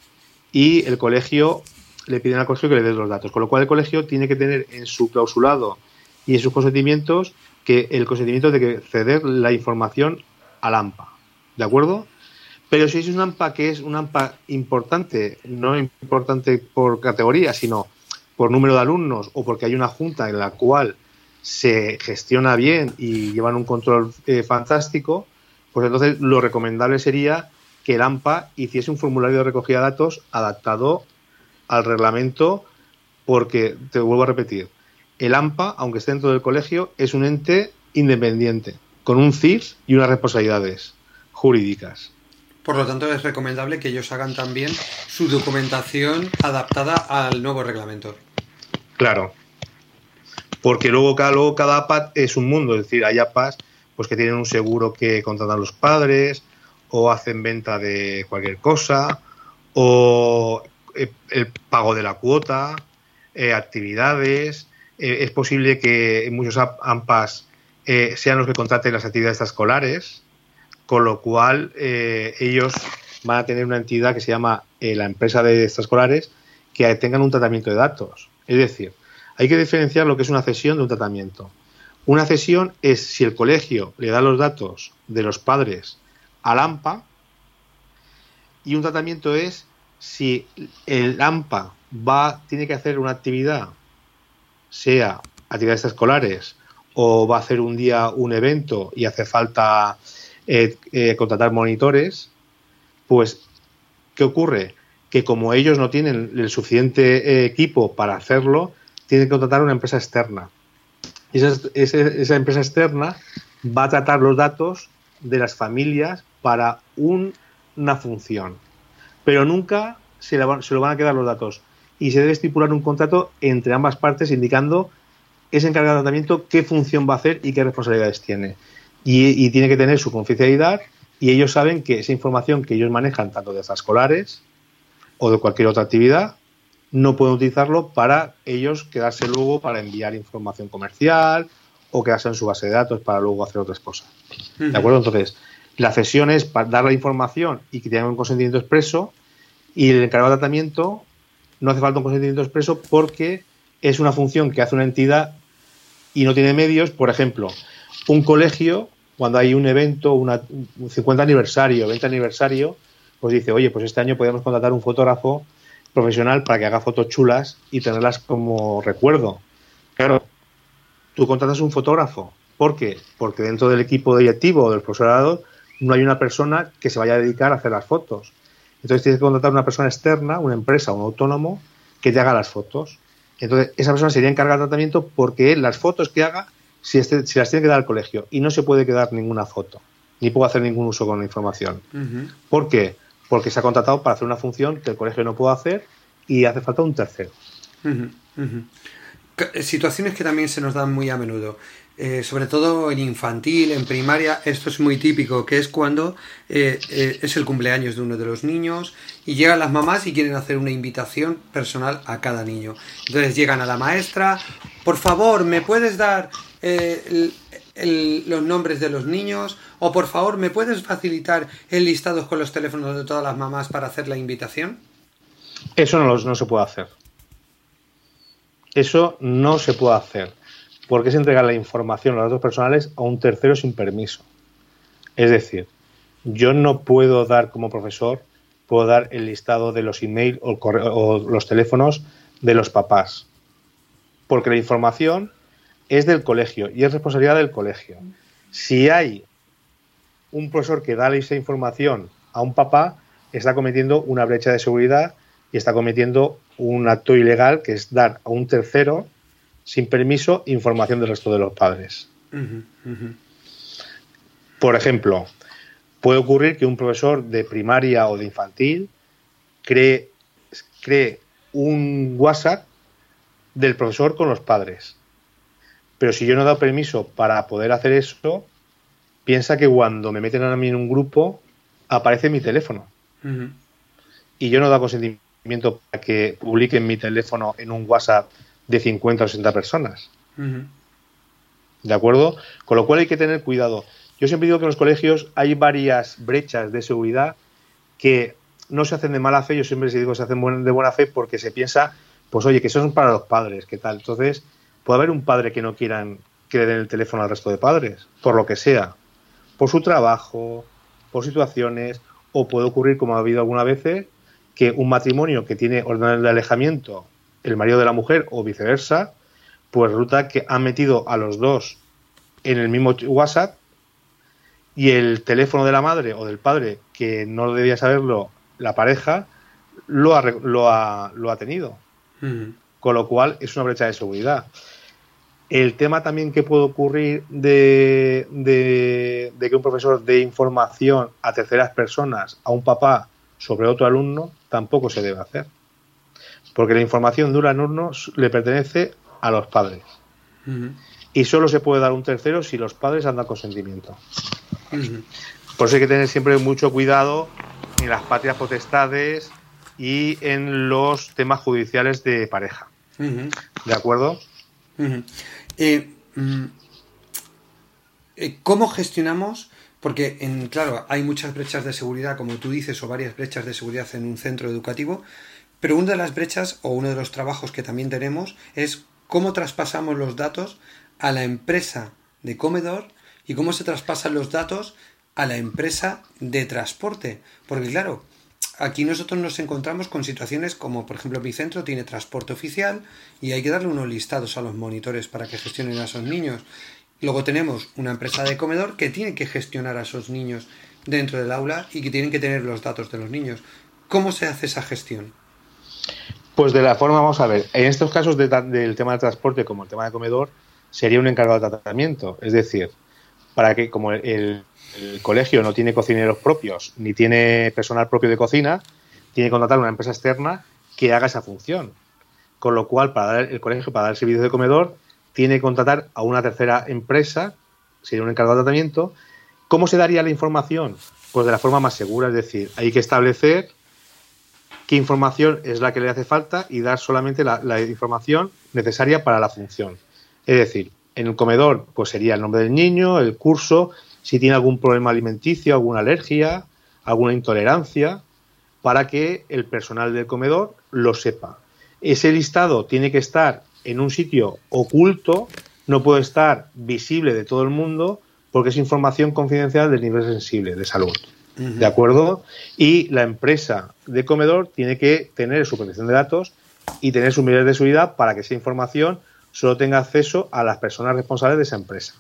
y el colegio le piden al colegio que le dé los datos. Con lo cual el colegio tiene que tener en su clausulado y en sus consentimientos que el consentimiento de que ceder la información al AMPA. ¿De acuerdo? Pero si es un AMPA que es un AMPA importante, no importante por categoría, sino por número de alumnos o porque hay una junta en la cual se gestiona bien y llevan un control eh, fantástico, pues entonces lo recomendable sería que el AMPA hiciese un formulario de recogida de datos adaptado al reglamento, porque, te vuelvo a repetir, el AMPA, aunque esté dentro del colegio, es un ente independiente, con un CIF y unas responsabilidades jurídicas. Por lo tanto, es recomendable que ellos hagan también su documentación adaptada al nuevo reglamento. Claro. Porque luego cada, luego cada es un mundo, es decir, hay APAs pues que tienen un seguro que contratan los padres o hacen venta de cualquier cosa o eh, el pago de la cuota, eh, actividades. Eh, es posible que muchos AMPAs sean los que contraten las actividades escolares, con lo cual ellos van a tener una entidad que se llama la empresa de extraescolares que tengan un tratamiento de datos. Es decir, hay que diferenciar lo que es una cesión de un tratamiento. Una cesión es si el colegio le da los datos de los padres al AMPA y un tratamiento es si el AMPA va, tiene que hacer una actividad, sea actividades escolares o va a hacer un día un evento y hace falta eh, eh, contratar monitores, pues, ¿qué ocurre? Que como ellos no tienen el suficiente eh, equipo para hacerlo, tienen que contratar una empresa externa esa, empresa externa va a tratar los datos de las familias para una función, pero nunca se, se lo van a quedar los datos y se debe estipular un contrato entre ambas partes indicando ese encargado de tratamiento qué función va a hacer y qué responsabilidades tiene. Y, tiene que tener su confidencialidad y ellos saben que esa información que ellos manejan, tanto de escolares o de cualquier otra actividad, no pueden utilizarlo para ellos quedarse luego para enviar información comercial o quedarse en su base de datos para luego hacer otras cosas. ¿De acuerdo? Entonces, la cesión es para dar la información y que tengan un consentimiento expreso y el encargado de tratamiento no hace falta un consentimiento expreso porque es una función que hace una entidad y no tiene medios. Por ejemplo, un colegio, cuando hay un evento, una, un 50 aniversario, 20 aniversario, pues dice, oye, pues este año podemos contratar un fotógrafo profesional para que haga fotos chulas y tenerlas como recuerdo. Claro, tú contratas un fotógrafo. ¿Por qué? Porque dentro del equipo directivo o del profesorado no hay una persona que se vaya a dedicar a hacer las fotos. Entonces tienes que contratar una persona externa, una empresa, un autónomo, que te haga las fotos. Entonces esa persona sería encargada de tratamiento porque las fotos que haga, si, este, si, las tiene que dar al colegio y no se puede quedar ninguna foto, ni puedo hacer ningún uso con la información. ¿Por qué? porque se ha contratado para hacer una función que el colegio no puede hacer y hace falta un tercero. Eh, situaciones que también se nos dan muy a menudo. Eh, sobre todo en infantil, en primaria, esto es muy típico, que es cuando eh, es el cumpleaños de uno de los niños y llegan las mamás y quieren hacer una invitación personal a cada niño. Entonces llegan a la maestra, por favor, ¿me puedes dar los nombres de los niños o por favor me puedes facilitar el listado con los teléfonos de todas las mamás para hacer la invitación. Eso no, no se puede hacer. Eso no se puede hacer, porque es entregar la información, los datos personales, a un tercero sin permiso. Es decir, yo no puedo dar como profesor, puedo dar el listado de los emails o, o los teléfonos de los papás, porque la información es del colegio y es responsabilidad del colegio. Si hay un profesor que da esa información a un papá, está cometiendo una brecha de seguridad y está cometiendo un acto ilegal que es dar a un tercero, sin permiso, información del resto de los padres. Por ejemplo, puede ocurrir que un profesor de primaria o de infantil cree, cree un WhatsApp del profesor con los padres. Pero si yo no he dado permiso para poder hacer eso, piensa que cuando me meten a mí en un grupo, aparece mi teléfono. Y yo no he dado consentimiento para que publiquen mi teléfono en un WhatsApp de 50 o 60 personas. ¿De acuerdo? Con lo cual hay que tener cuidado. Yo siempre digo que en los colegios hay varias brechas de seguridad que no se hacen de mala fe, yo siempre les digo que se hacen de buena fe porque se piensa, pues oye, que eso es para los padres, ¿qué tal? Entonces, puede haber un padre que no quieran que le den el teléfono al resto de padres, por lo que sea, por su trabajo, por situaciones, o puede ocurrir, como ha habido algunas veces, que un matrimonio que tiene orden de alejamiento, el marido de la mujer o viceversa, pues resulta que han metido a los dos en el mismo WhatsApp y el teléfono de la madre o del padre, que no debía saberlo la pareja, lo ha, lo ha, lo ha tenido. Con lo cual es una brecha de seguridad. El tema también que puede ocurrir de, de, de, que un profesor dé información a terceras personas, a un papá, sobre otro alumno, tampoco se debe hacer. Porque la información de un alumno le pertenece a los padres. Y solo se puede dar un tercero si los padres han dado consentimiento. Por eso hay que tener siempre mucho cuidado en las patrias potestades y en los temas judiciales de pareja. ¿De acuerdo? Eh, mm, eh, ¿Cómo gestionamos porque, en, claro, hay muchas brechas de seguridad, como tú dices, o varias brechas de seguridad en un centro educativo, pero una de las brechas o uno de los trabajos que también tenemos es cómo traspasamos los datos a la empresa de comedor y cómo se traspasan los datos a la empresa de transporte. Porque, claro, aquí nosotros nos encontramos con situaciones como, por ejemplo, mi centro tiene transporte oficial y hay que darle unos listados a los monitores para que gestionen a esos niños. Luego tenemos una empresa de comedor que tiene que gestionar a esos niños dentro del aula y que tienen que tener los datos de los niños. ¿Cómo se hace esa gestión? Pues de la forma, vamos a ver, en estos casos del tema del transporte como el tema de comedor, sería un encargado de tratamiento. Es decir, para que como el, colegio no tiene cocineros propios ni tiene personal propio de cocina, tiene que contratar una empresa externa que haga esa función. Con lo cual, para dar, el colegio, para dar servicio de comedor, tiene que contratar a una tercera empresa, sería un encargado de tratamiento. ¿Cómo se daría la información? Pues de la forma más segura, es decir, hay que establecer qué información es la que le hace falta y dar solamente la, información necesaria para la función. Es decir, en el comedor, pues sería el nombre del niño, el curso, si tiene algún problema alimenticio, alguna alergia, alguna intolerancia, para que el personal del comedor lo sepa. Ese listado tiene que estar en un sitio oculto, no puede estar visible de todo el mundo porque es información confidencial del nivel sensible de salud. ¿De acuerdo? Y la empresa de comedor tiene que tener su protección de datos y tener sus medidas de seguridad para que esa información solo tenga acceso a las personas responsables de esa empresa.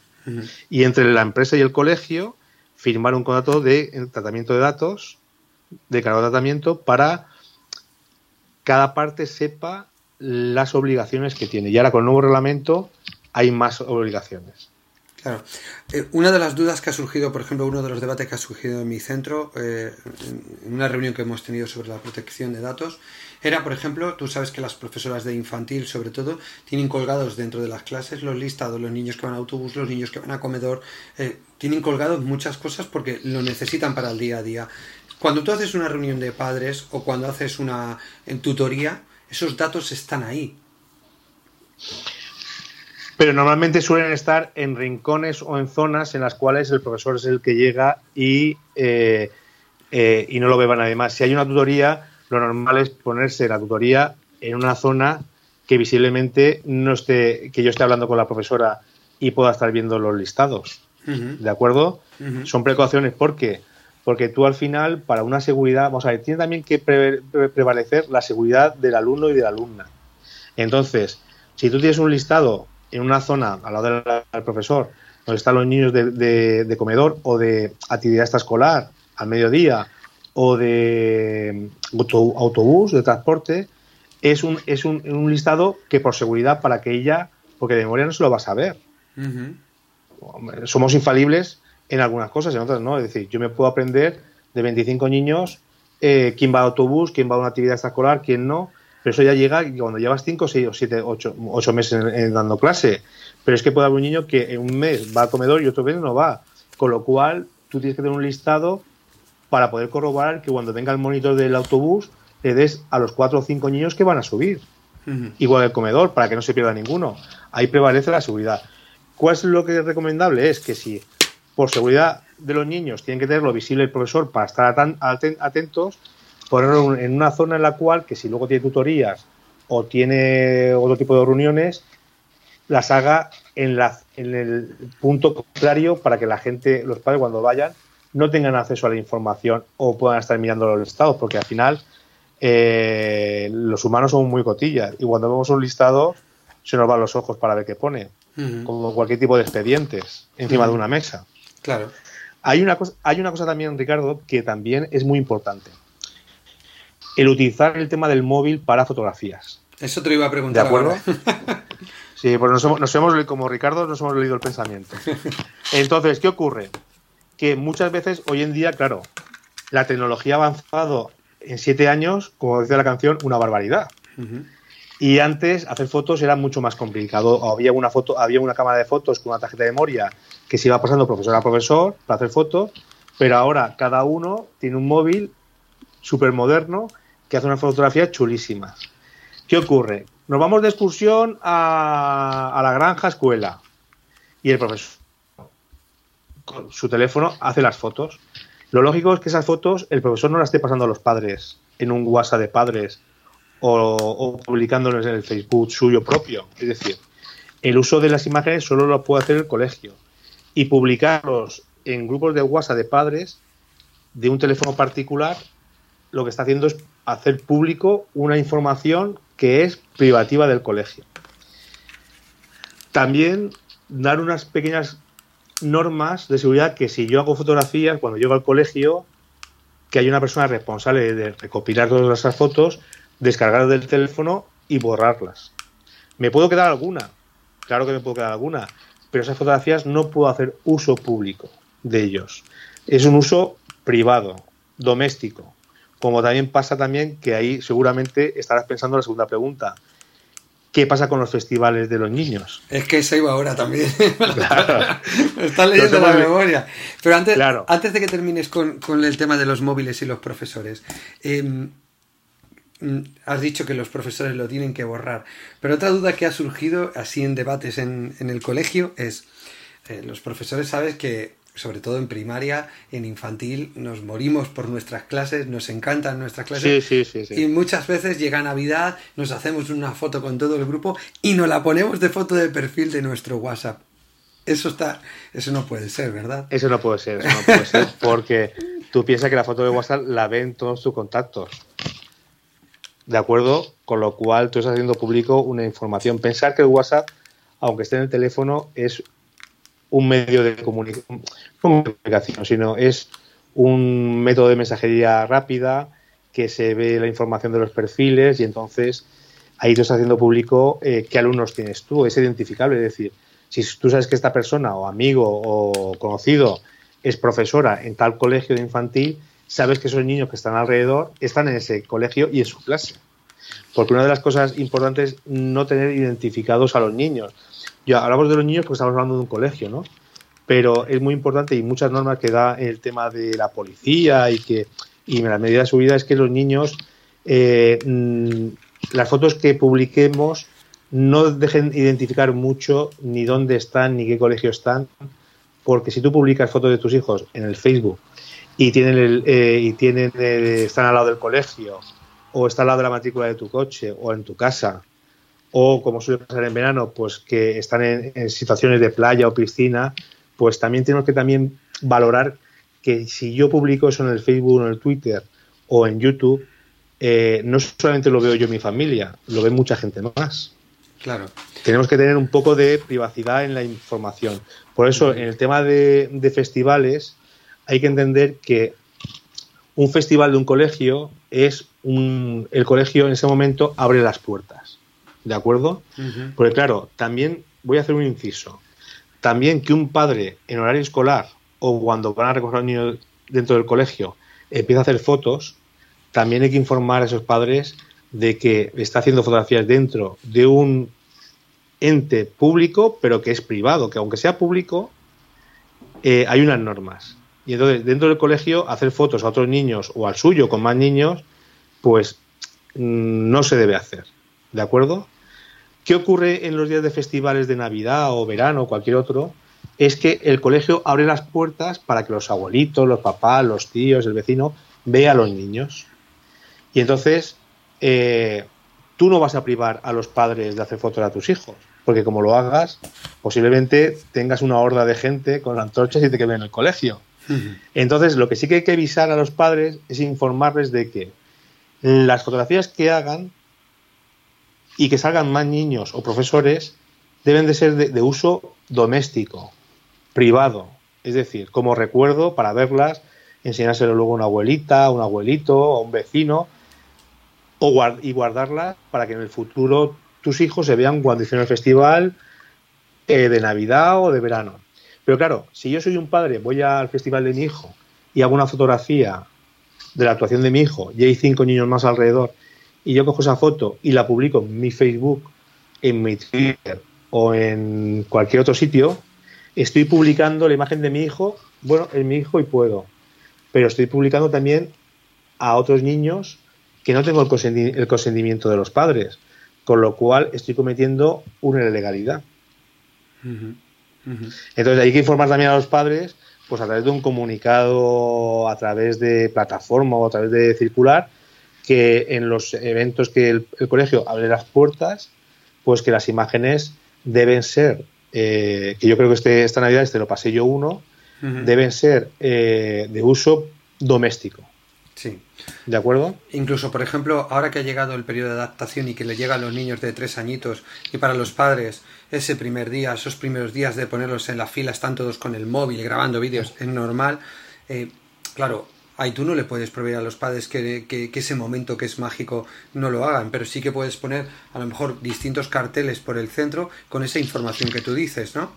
Y entre la empresa y el colegio, firmar un contrato de tratamiento de datos, de cargo de tratamiento, para cada parte sepa las obligaciones que tiene. Y ahora con el nuevo reglamento hay más obligaciones. Claro. Eh, una de las dudas que ha surgido, por ejemplo, uno de los debates que ha surgido en mi centro, eh, en una reunión que hemos tenido sobre la protección de datos, era, por ejemplo, tú sabes que las profesoras de infantil, sobre todo, tienen colgados dentro de las clases los listados, los niños que van a autobús, los niños que van a comedor, eh, tienen colgados muchas cosas porque lo necesitan para el día a día. Cuando tú haces una reunión de padres o cuando haces una en tutoría, esos datos están ahí. Pero normalmente suelen estar en rincones o en zonas en las cuales el profesor es el que llega y, eh, eh, y no lo ve nadie más. Si hay una tutoría, lo normal es ponerse la tutoría en una zona que visiblemente no esté, que yo esté hablando con la profesora y pueda estar viendo los listados. ¿De acuerdo? Son precauciones porque porque tú al final, para una seguridad, vamos a ver, tiene también que prevalecer la seguridad del alumno y de la alumna. Entonces, si tú tienes un listado en una zona al lado del profesor, donde están los niños de, comedor o de actividad extraescolar al mediodía o de autobús, de transporte, es un, es un, listado que por seguridad para que ella, porque de memoria no se lo va a saber. Somos infalibles en algunas cosas, en otras no. Es decir, yo me puedo aprender de 25 niños eh, quién va a autobús, quién va a una actividad extraescolar, quién no. Pero eso ya llega cuando llevas 5, 6 o 7, 8, 8 meses dando clase. Pero es que puede haber un niño que en un mes va al comedor y otro mes no va. Con lo cual, tú tienes que tener un listado para poder corroborar que cuando venga el monitor del autobús le des a los 4 o 5 niños que van a subir. Igual el comedor, para que no se pierda ninguno. Ahí prevalece la seguridad. ¿Cuál es lo que es recomendable? Es que si por seguridad de los niños, tienen que tenerlo visible el profesor para estar atentos, ponerlo en una zona en la cual, que si luego tiene tutorías o tiene otro tipo de reuniones, las haga en, la, en el punto contrario para que la gente, los padres cuando vayan, no tengan acceso a la información o puedan estar mirando los listados, porque al final eh, los humanos son muy cotillas y cuando vemos un listado se nos van los ojos para ver qué pone, como cualquier tipo de expedientes encima de una mesa. Claro. Hay una, cosa, hay una cosa también, Ricardo, que también es muy importante. El utilizar el tema del móvil para fotografías. Eso te lo iba a preguntar. ¿De acuerdo? sí, pues nos hemos, nos hemos, como Ricardo, nos hemos leído el pensamiento. Entonces, ¿qué ocurre? Que muchas veces, hoy en día, claro, la tecnología ha avanzado en siete años, como decía la canción, una barbaridad. Y antes hacer fotos era mucho más complicado. Había una foto, había una cámara de fotos con una tarjeta de memoria que se iba pasando profesor a profesor para hacer fotos, pero ahora cada uno tiene un móvil súper moderno que hace una fotografía chulísima. ¿Qué ocurre? Nos vamos de excursión a, a la granja escuela y el profesor con su teléfono hace las fotos. Lo lógico es que esas fotos el profesor no las esté pasando a los padres en un WhatsApp de padres o, publicándolos en el Facebook suyo propio. Es decir, el uso de las imágenes solo lo puede hacer el colegio. Y publicarlos en grupos de WhatsApp de padres de un teléfono particular, lo que está haciendo es hacer público una información que es privativa del colegio. También dar unas pequeñas normas de seguridad que si yo hago fotografías, cuando llego al colegio, que hay una persona responsable de recopilar todas esas fotos, descargar del teléfono y borrarlas. ¿Me puedo quedar alguna? Claro que me puedo quedar alguna, pero esas fotografías no puedo hacer uso público de ellos. Es un uso privado, doméstico. Como también pasa también que ahí seguramente estarás pensando la segunda pregunta. ¿Qué pasa con los festivales de los niños? Es que eso iba ahora también. Claro. Estás leyendo la memoria. Pero antes, antes de que termines con, el tema de los móviles y los profesores, em, Mm, has dicho que los profesores lo tienen que borrar. Pero otra duda que ha surgido así en debates en, el colegio es, eh, los profesores sabes que, sobre todo en primaria, en infantil, nos morimos por nuestras clases, nos encantan nuestras clases. Sí, sí, sí, y muchas veces llega Navidad, nos hacemos una foto con todo el grupo y nos la ponemos de foto de perfil de nuestro WhatsApp. Eso está, eso no puede ser, ¿verdad? Eso no puede ser, eso no puede ser, porque tú piensas que la foto de WhatsApp la ven todos tus contactos. ¿De acuerdo? Con lo cual tú estás haciendo público una información. Pensar que el WhatsApp, aunque esté en el teléfono, es un medio de comunicación, no comunicación, sino es un método de mensajería rápida que se ve la información de los perfiles y entonces ahí tú estás haciendo público eh, qué alumnos tienes tú, es identificable, es decir, si tú sabes que esta persona o amigo o conocido es profesora en tal colegio de infantil, sabes que esos niños que están alrededor están en ese colegio y en su clase. Porque una de las cosas importantes es no tener identificados a los niños. Hablamos de los niños porque estamos hablando de un colegio, ¿no? Pero es muy importante y muchas normas que da el tema de la policía y que y la medida de su es que los niños eh, mm, las fotos que publiquemos no dejen identificar mucho ni dónde están ni qué colegio están, porque si tú publicas fotos de tus hijos en el Facebook y tienen el, eh, y tienen están al lado del colegio o está al lado de la matrícula de tu coche o en tu casa o como suele pasar en verano, pues que están en, situaciones de playa o piscina, pues también tenemos que también valorar que si yo publico eso en el Facebook, en el Twitter o en YouTube, eh, no solamente lo veo yo y mi familia, lo ve mucha gente más. Claro. Tenemos que tener un poco de privacidad en la información. Por eso, en el tema de, festivales, hay que entender que un festival de un colegio es un. El colegio en ese momento abre las puertas. ¿De acuerdo? Porque, claro, también voy a hacer un inciso. También que un padre en horario escolar o cuando van a recoger a un niño dentro del colegio empieza a hacer fotos, también hay que informar a esos padres de que está haciendo fotografías dentro de un ente público, pero que es privado, que aunque sea público, eh, hay unas normas. Y entonces, dentro del colegio, hacer fotos a otros niños o al suyo con más niños, pues mm, no se debe hacer. ¿De acuerdo? ¿Qué ocurre en los días de festivales de Navidad o verano o cualquier otro? Es que el colegio abre las puertas para que los abuelitos, los papás, los tíos, el vecino, vea a los niños. Y entonces, eh, tú no vas a privar a los padres de hacer fotos a tus hijos, porque como lo hagas, posiblemente tengas una horda de gente con antorchas y te queden en el colegio. Entonces, lo que sí que hay que avisar a los padres es informarles de que las fotografías que hagan y que salgan más niños o profesores deben de ser de uso doméstico, privado, es decir, como recuerdo para verlas, enseñárselo luego a una abuelita, a un abuelito, a un vecino, o y guardarla para que en el futuro tus hijos se vean cuando hicieron el festival eh, de Navidad o de verano. Pero claro, si yo soy un padre, voy al festival de mi hijo y hago una fotografía de la actuación de mi hijo y hay cinco niños más alrededor y yo cojo esa foto y la publico en mi Facebook, en mi Twitter o en cualquier otro sitio, estoy publicando la imagen de mi hijo, bueno, en mi hijo y puedo, pero estoy publicando también a otros niños que no tengo el, consentimiento de los padres, con lo cual estoy cometiendo una ilegalidad. Entonces hay que informar también a los padres, pues a través de un comunicado, a través de plataforma o a través de circular, que en los eventos que el, colegio abre las puertas, pues que las imágenes deben ser, eh, que yo creo que este, esta Navidad este lo pasé yo uno, deben ser eh, de uso doméstico. Sí. ¿De acuerdo? Incluso, por ejemplo, ahora que ha llegado el periodo de adaptación y que le llega a los niños de tres añitos y para los padres ese primer día, esos primeros días de ponerlos en la fila, están todos con el móvil grabando vídeos, es normal. Eh, claro, ahí tú no le puedes proveer a los padres que, ese momento que es mágico no lo hagan, pero sí que puedes poner a lo mejor distintos carteles por el centro con esa información que tú dices, ¿no?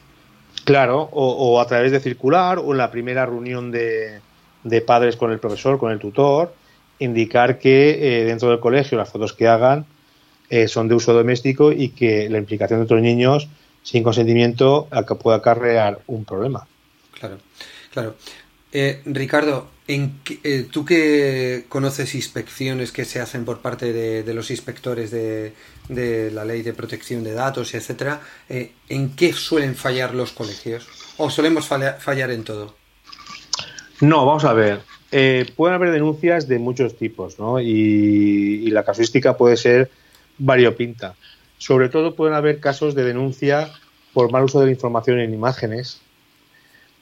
Claro, o a través de circular o en la primera reunión de, de padres con el profesor, con el tutor, indicar que eh, dentro del colegio las fotos que hagan eh, son de uso doméstico y que la implicación de otros niños sin consentimiento puede acarrear un problema. Claro, claro. Eh, Ricardo, ¿en tú que conoces inspecciones que se hacen por parte de, los inspectores de, la ley de protección de datos, etcétera, ¿en qué suelen fallar los colegios? ¿O solemos fallar en todo? No, vamos a ver. Eh, pueden haber denuncias de muchos tipos, ¿no? Y, la casuística puede ser variopinta. Sobre todo pueden haber casos de denuncia por mal uso de la información en imágenes,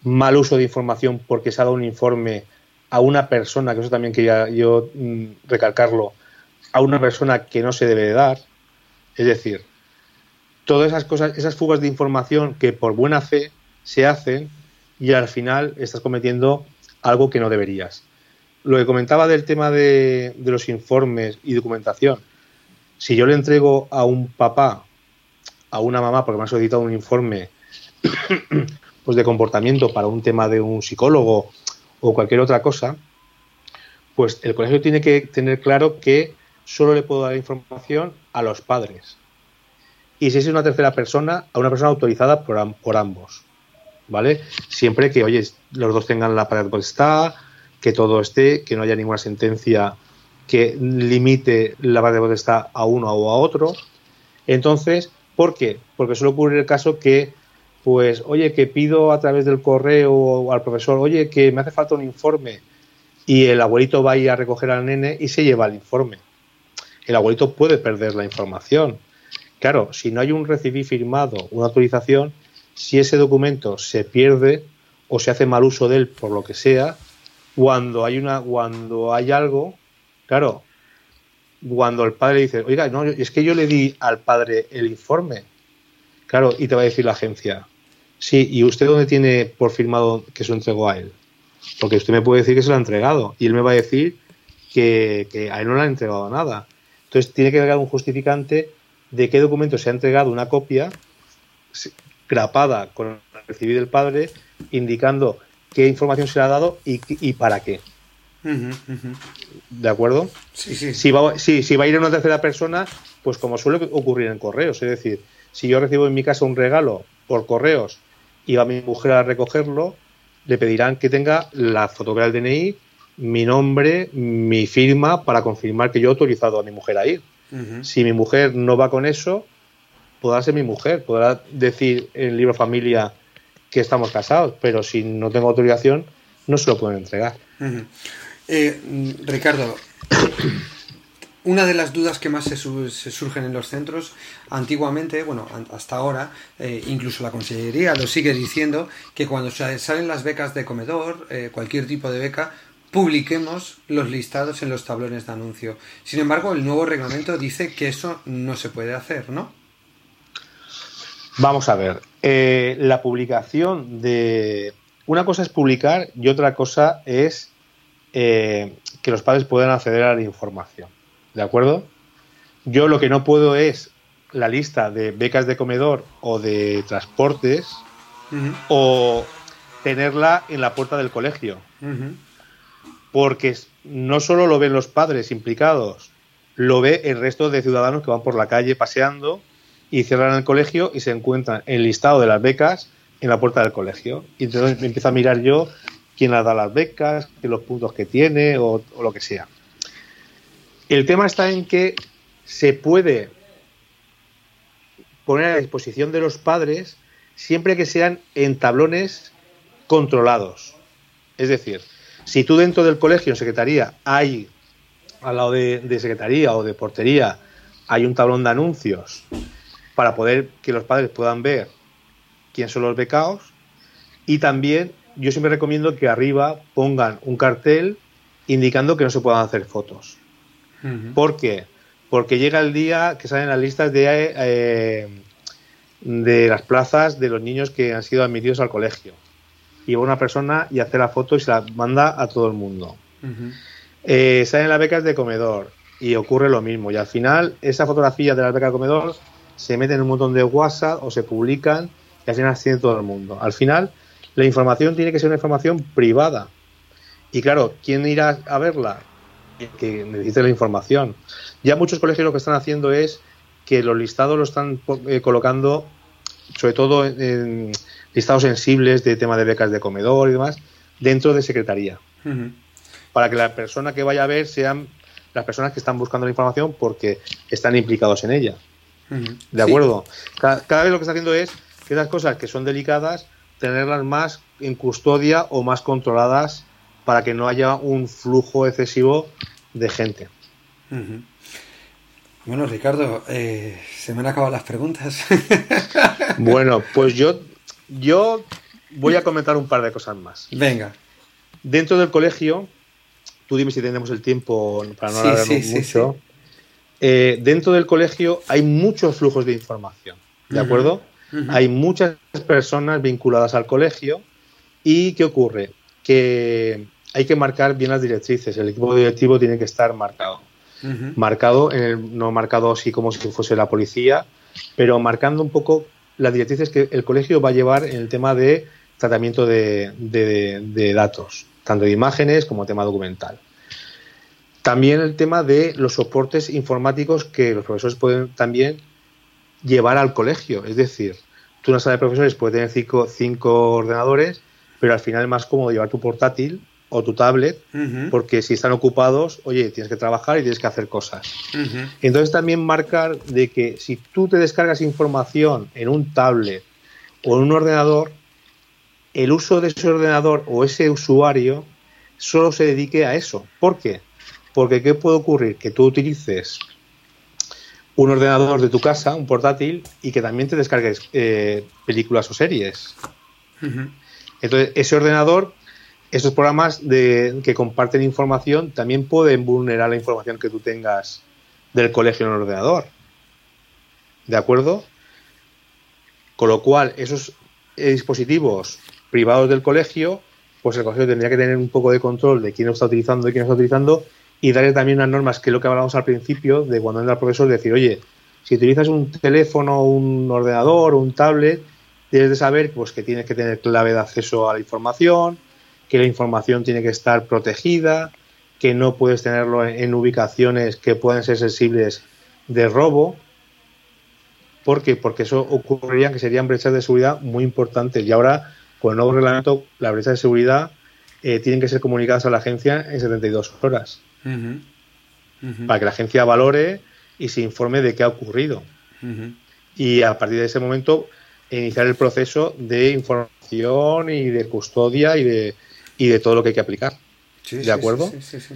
mal uso de información porque se ha dado un informe a una persona, que eso también quería yo mm, recalcarlo, a una persona que no se debe de dar. Es decir, todas esas cosas, esas fugas de información que por buena fe se hacen y al final estás cometiendo algo que no deberías. Lo que comentaba del tema de, los informes y documentación, si yo le entrego a un papá, a una mamá, porque me ha solicitado un informe pues de comportamiento para un tema de un psicólogo o cualquier otra cosa, pues el colegio tiene que tener claro que solo le puedo dar información a los padres. Y si es una tercera persona, a una persona autorizada por, por ambos. ¿vale? Siempre que, oye, los dos tengan la pared está, que todo esté, que no haya ninguna sentencia que limite la pared de está a uno o a otro. Entonces, ¿por qué? Porque suele ocurrir el caso que, pues, oye, que pido a través del correo al profesor, oye, que me hace falta un informe, y el abuelito va a ir a recoger al nene y se lleva el informe. El abuelito puede perder la información. Claro, si no hay un recibir firmado, una autorización, si ese documento se pierde o se hace mal uso de él por lo que sea, cuando hay una, cuando hay algo, claro, cuando el padre dice, oiga, no, es que yo le di al padre el informe, claro, y te va a decir la agencia, sí, ¿y usted dónde tiene por firmado que se lo entregó a él? Porque usted me puede decir que se lo ha entregado y él me va a decir que, que a él no le ha entregado nada. Entonces tiene que dar un justificante de qué documento se ha entregado una copia grapada con el recibido del padre, indicando qué información se le ha dado y, para qué. ¿De acuerdo? Sí, sí. Si va, si va a ir a una tercera persona, pues como suele ocurrir en correos, es decir, si yo recibo en mi casa un regalo por correos y va mi mujer a recogerlo, le pedirán que tenga la fotografía del DNI, mi nombre, mi firma para confirmar que yo he autorizado a mi mujer a ir. Si mi mujer no va con eso, podrá ser mi mujer, podrá decir en el libro familia que estamos casados, pero si no tengo autorización, no se lo pueden entregar. Eh, Ricardo, una de las dudas que más se, surgen en los centros, antiguamente, bueno, hasta ahora, eh, incluso la Consellería lo sigue diciendo, que cuando salen las becas de comedor, eh, cualquier tipo de beca, publiquemos los listados en los tablones de anuncio. Sin embargo, el nuevo reglamento dice que eso no se puede hacer, ¿no? Vamos a ver, eh, la publicación de... Una cosa es publicar y otra cosa es eh, que los padres puedan acceder a la información. ¿De acuerdo? Yo lo que no puedo es la lista de becas de comedor o de transportes o tenerla en la puerta del colegio porque no solo lo ven los padres implicados, lo ve el resto de ciudadanos que van por la calle paseando y cierran el colegio y se encuentran el listado de las becas en la puerta del colegio. Y entonces me empiezo a mirar yo quién las da las becas, los puntos que tiene o, o lo que sea. El tema está en que se puede poner a disposición de los padres siempre que sean en tablones controlados. Es decir, si tú dentro del colegio, en secretaría, hay, al lado de, secretaría o de portería, hay un tablón de anuncios para poder que los padres puedan ver quién son los becados y también yo siempre recomiendo que arriba pongan un cartel indicando que no se puedan hacer fotos. ¿Por qué? Porque llega el día que salen las listas de, eh, de las plazas de los niños que han sido admitidos al colegio y va una persona y hace la foto y se la manda a todo el mundo. Eh, salen las becas de comedor y ocurre lo mismo. Y al final, esa fotografía de las becas de comedor se mete en un montón de WhatsApp o se publican y al final tiene todo el mundo. Al final, la información tiene que ser una información privada. Y claro, ¿quién irá a verla? Que necesite la información. Ya muchos colegios lo que están haciendo es que los listados lo están eh, colocando, sobre todo en, listados sensibles de tema de becas de comedor y demás dentro de secretaría. Para que la persona que vaya a ver sean las personas que están buscando la información porque están implicados en ella. ¿De acuerdo? Cada, vez lo que está haciendo es que esas cosas que son delicadas, tenerlas más en custodia o más controladas para que no haya un flujo excesivo de gente. Bueno, Ricardo, eh, se me han acabado las preguntas. bueno, pues yo yo voy a comentar un par de cosas más. Venga. Dentro del colegio, tú dime si tenemos el tiempo para no alargarnos mucho. Eh, dentro del colegio hay muchos flujos de información, ¿de acuerdo? Hay muchas personas vinculadas al colegio y ¿qué ocurre? Que hay que marcar bien las directrices, el equipo directivo tiene que estar marcado. Marcado, no marcado así como si fuese la policía, pero marcando un poco las directrices que el colegio va a llevar en el tema de tratamiento de, datos, tanto de imágenes como tema documental. También el tema de los soportes informáticos que los profesores pueden también llevar al colegio. Es decir, tú una sala de profesores puede tener cinco, cinco ordenadores, pero al final es más cómodo llevar tu portátil o tu tablet, porque si están ocupados, oye, tienes que trabajar y tienes que hacer cosas. Entonces también marcar de que si tú te descargas información en un tablet o en un ordenador, el uso de ese ordenador o ese usuario solo se dedique a eso. ¿Por qué? Porque ¿qué puede ocurrir? Que tú utilices un ordenador de tu casa, un portátil, y que también te descargues eh, películas o series. Entonces, ese ordenador, esos programas de, que comparten información, también pueden vulnerar la información que tú tengas del colegio en el ordenador. ¿De acuerdo? Con lo cual, esos dispositivos privados del colegio, pues el colegio tendría que tener un poco de control de quién lo está utilizando y quién lo está utilizando y darle también unas normas, que es lo que hablábamos al principio, de cuando entra el profesor, decir, oye, si utilizas un teléfono, un ordenador, un tablet, tienes de saber pues, que tienes que tener clave de acceso a la información, que la información tiene que estar protegida, que no puedes tenerlo en, ubicaciones que pueden ser sensibles de robo. ¿Por qué? Porque eso ocurriría que serían brechas de seguridad muy importantes. Y ahora, con el nuevo reglamento, las brechas de seguridad eh, tienen que ser comunicadas a la agencia en 72 horas. Para que la agencia valore y se informe de qué ha ocurrido. Y a partir de ese momento, iniciar el proceso de información y de custodia y de, y de todo lo que hay que aplicar. ¿De acuerdo? Sí, sí,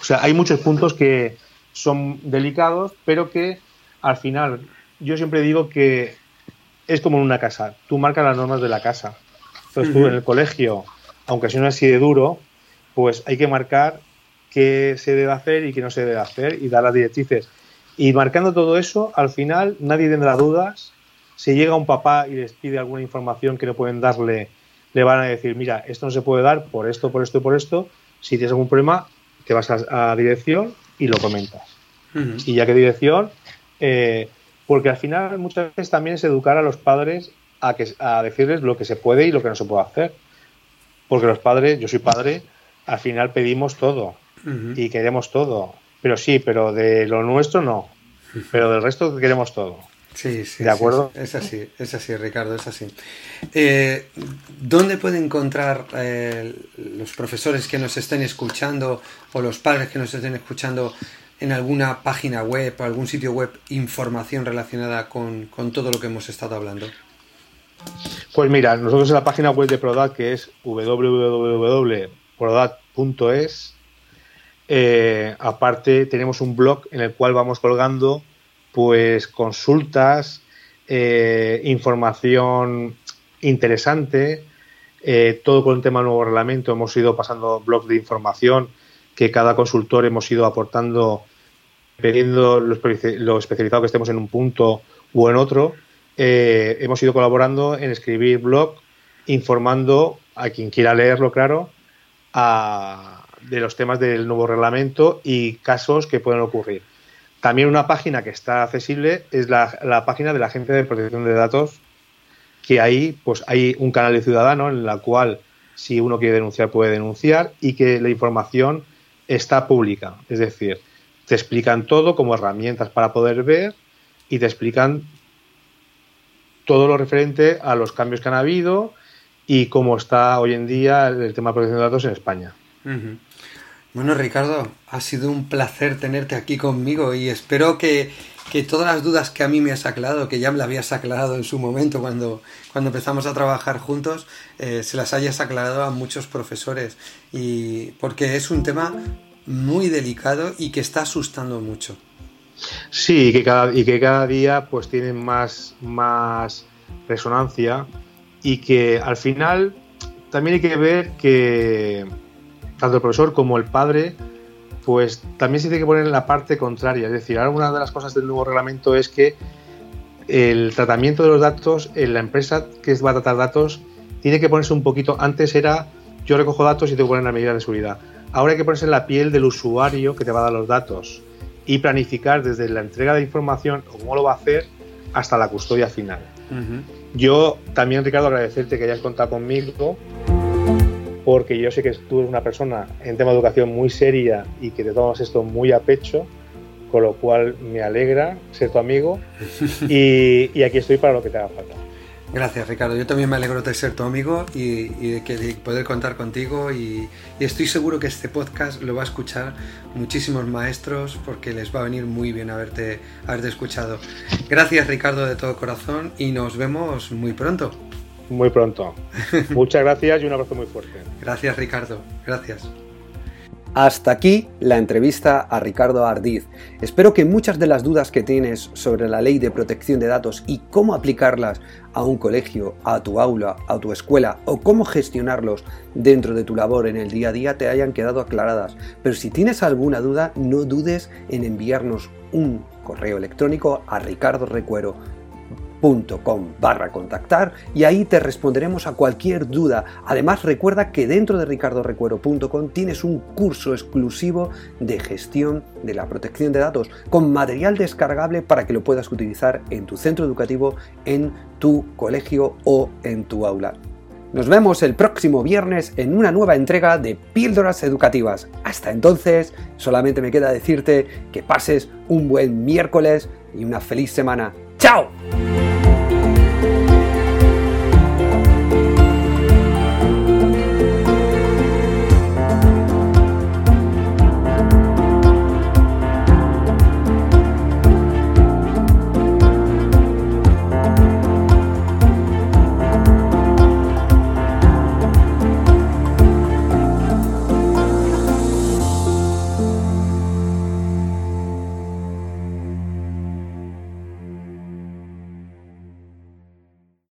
O sea, hay muchos puntos que son delicados, pero que al final, yo siempre digo que es como en una casa. Tú marcas las normas de la casa. Entonces tú en el colegio, aunque sea así de duro, pues hay que marcar qué se debe hacer y qué no se debe hacer y dar las directrices. Y marcando todo eso, al final nadie tendrá dudas. Si llega un papá y les pide alguna información que no pueden darle, le van a decir, mira, esto no se puede dar por esto, por esto y por esto. Si tienes algún problema, te vas a, dirección y lo comentas. Y ya que dirección, eh, porque al final muchas veces también es educar a los padres a, que, a decirles lo que se puede y lo que no se puede hacer. Porque los padres, yo soy padre, al final pedimos todo y queremos todo. Pero sí, pero de lo nuestro no. Pero del resto queremos todo. Sí, sí. ¿De acuerdo? es así, es así, Ricardo, es así. Eh, ¿Dónde pueden encontrar eh, los profesores que nos estén escuchando o los padres que nos estén escuchando en alguna página web o algún sitio web información relacionada con, con todo lo que hemos estado hablando? Pues mira, nosotros en la página web de Prodat, que es www prodat.es. Eh, aparte tenemos un blog en el cual vamos colgando pues consultas, eh, información interesante, eh, todo con el tema del nuevo reglamento. Hemos ido pasando blogs de información que cada consultor hemos ido aportando, dependiendo lo, especializado que estemos en un punto o en otro. hemos ido colaborando en escribir blog informando a quien quiera leerlo, claro, de los temas del nuevo reglamento y casos que pueden ocurrir. También una página que está accesible es la, página de la Agencia de Protección de Datos, que ahí pues hay un canal de ciudadano en la cual si uno quiere denunciar puede denunciar y que la información está pública. Es decir, te explican todo como herramientas para poder ver y te explican todo lo referente a los cambios que han habido y cómo está hoy en día el tema de protección de datos en España. Bueno, Ricardo, ha sido un placer tenerte aquí conmigo y espero que, todas las dudas que a mí me has aclarado, que ya me las habías aclarado en su momento cuando, cuando empezamos a trabajar juntos, eh, se las hayas aclarado a muchos profesores. Y porque es un tema muy delicado y que está asustando mucho. Sí, y que cada, y que cada día pues tienen más, más resonancia y que al final también hay que ver que tanto el profesor como el padre pues también se tiene que poner en la parte contraria. Es decir, ahora una de las cosas del nuevo reglamento es que el tratamiento de los datos en la empresa que va a tratar datos tiene que ponerse un poquito. Antes era yo recojo datos y tengo que poner la medida de seguridad. Ahora hay que ponerse en la piel del usuario que te va a dar los datos y planificar desde la entrega de información o cómo lo va a hacer hasta la custodia final. Yo también, Ricardo, agradecerte que hayas contado conmigo, porque yo sé que tú eres una persona en tema de educación muy seria y que te tomas esto muy a pecho, con lo cual me alegra ser tu amigo y, y aquí estoy para lo que te haga falta. Gracias, Ricardo. Yo también me alegro de ser tu amigo y, de, que, poder contar contigo. Y, estoy seguro que este podcast lo va a escuchar muchísimos maestros porque les va a venir muy bien haberte, haberte escuchado. Gracias, Ricardo, de todo corazón y nos vemos muy pronto. Muy pronto. Muchas gracias y un abrazo muy fuerte. Gracias, Ricardo. Gracias. Hasta aquí la entrevista a Ricardo Ardiz. Espero que muchas de las dudas que tienes sobre la ley de protección de datos y cómo aplicarlas a un colegio, a tu aula, a tu escuela o cómo gestionarlos dentro de tu labor en el día a día te hayan quedado aclaradas. Pero si tienes alguna duda, no dudes en enviarnos un correo electrónico a Ricardo Recuero contactar y ahí te responderemos a cualquier duda. Además recuerda que dentro de ricardorecuero.com tienes un curso exclusivo de gestión de la protección de datos con material descargable para que lo puedas utilizar en tu centro educativo, en tu colegio o en tu aula. Nos vemos el próximo viernes en una nueva entrega de Píldoras Educativas. Hasta entonces, solamente me queda decirte que pases un buen miércoles y una feliz semana. ¡Chao!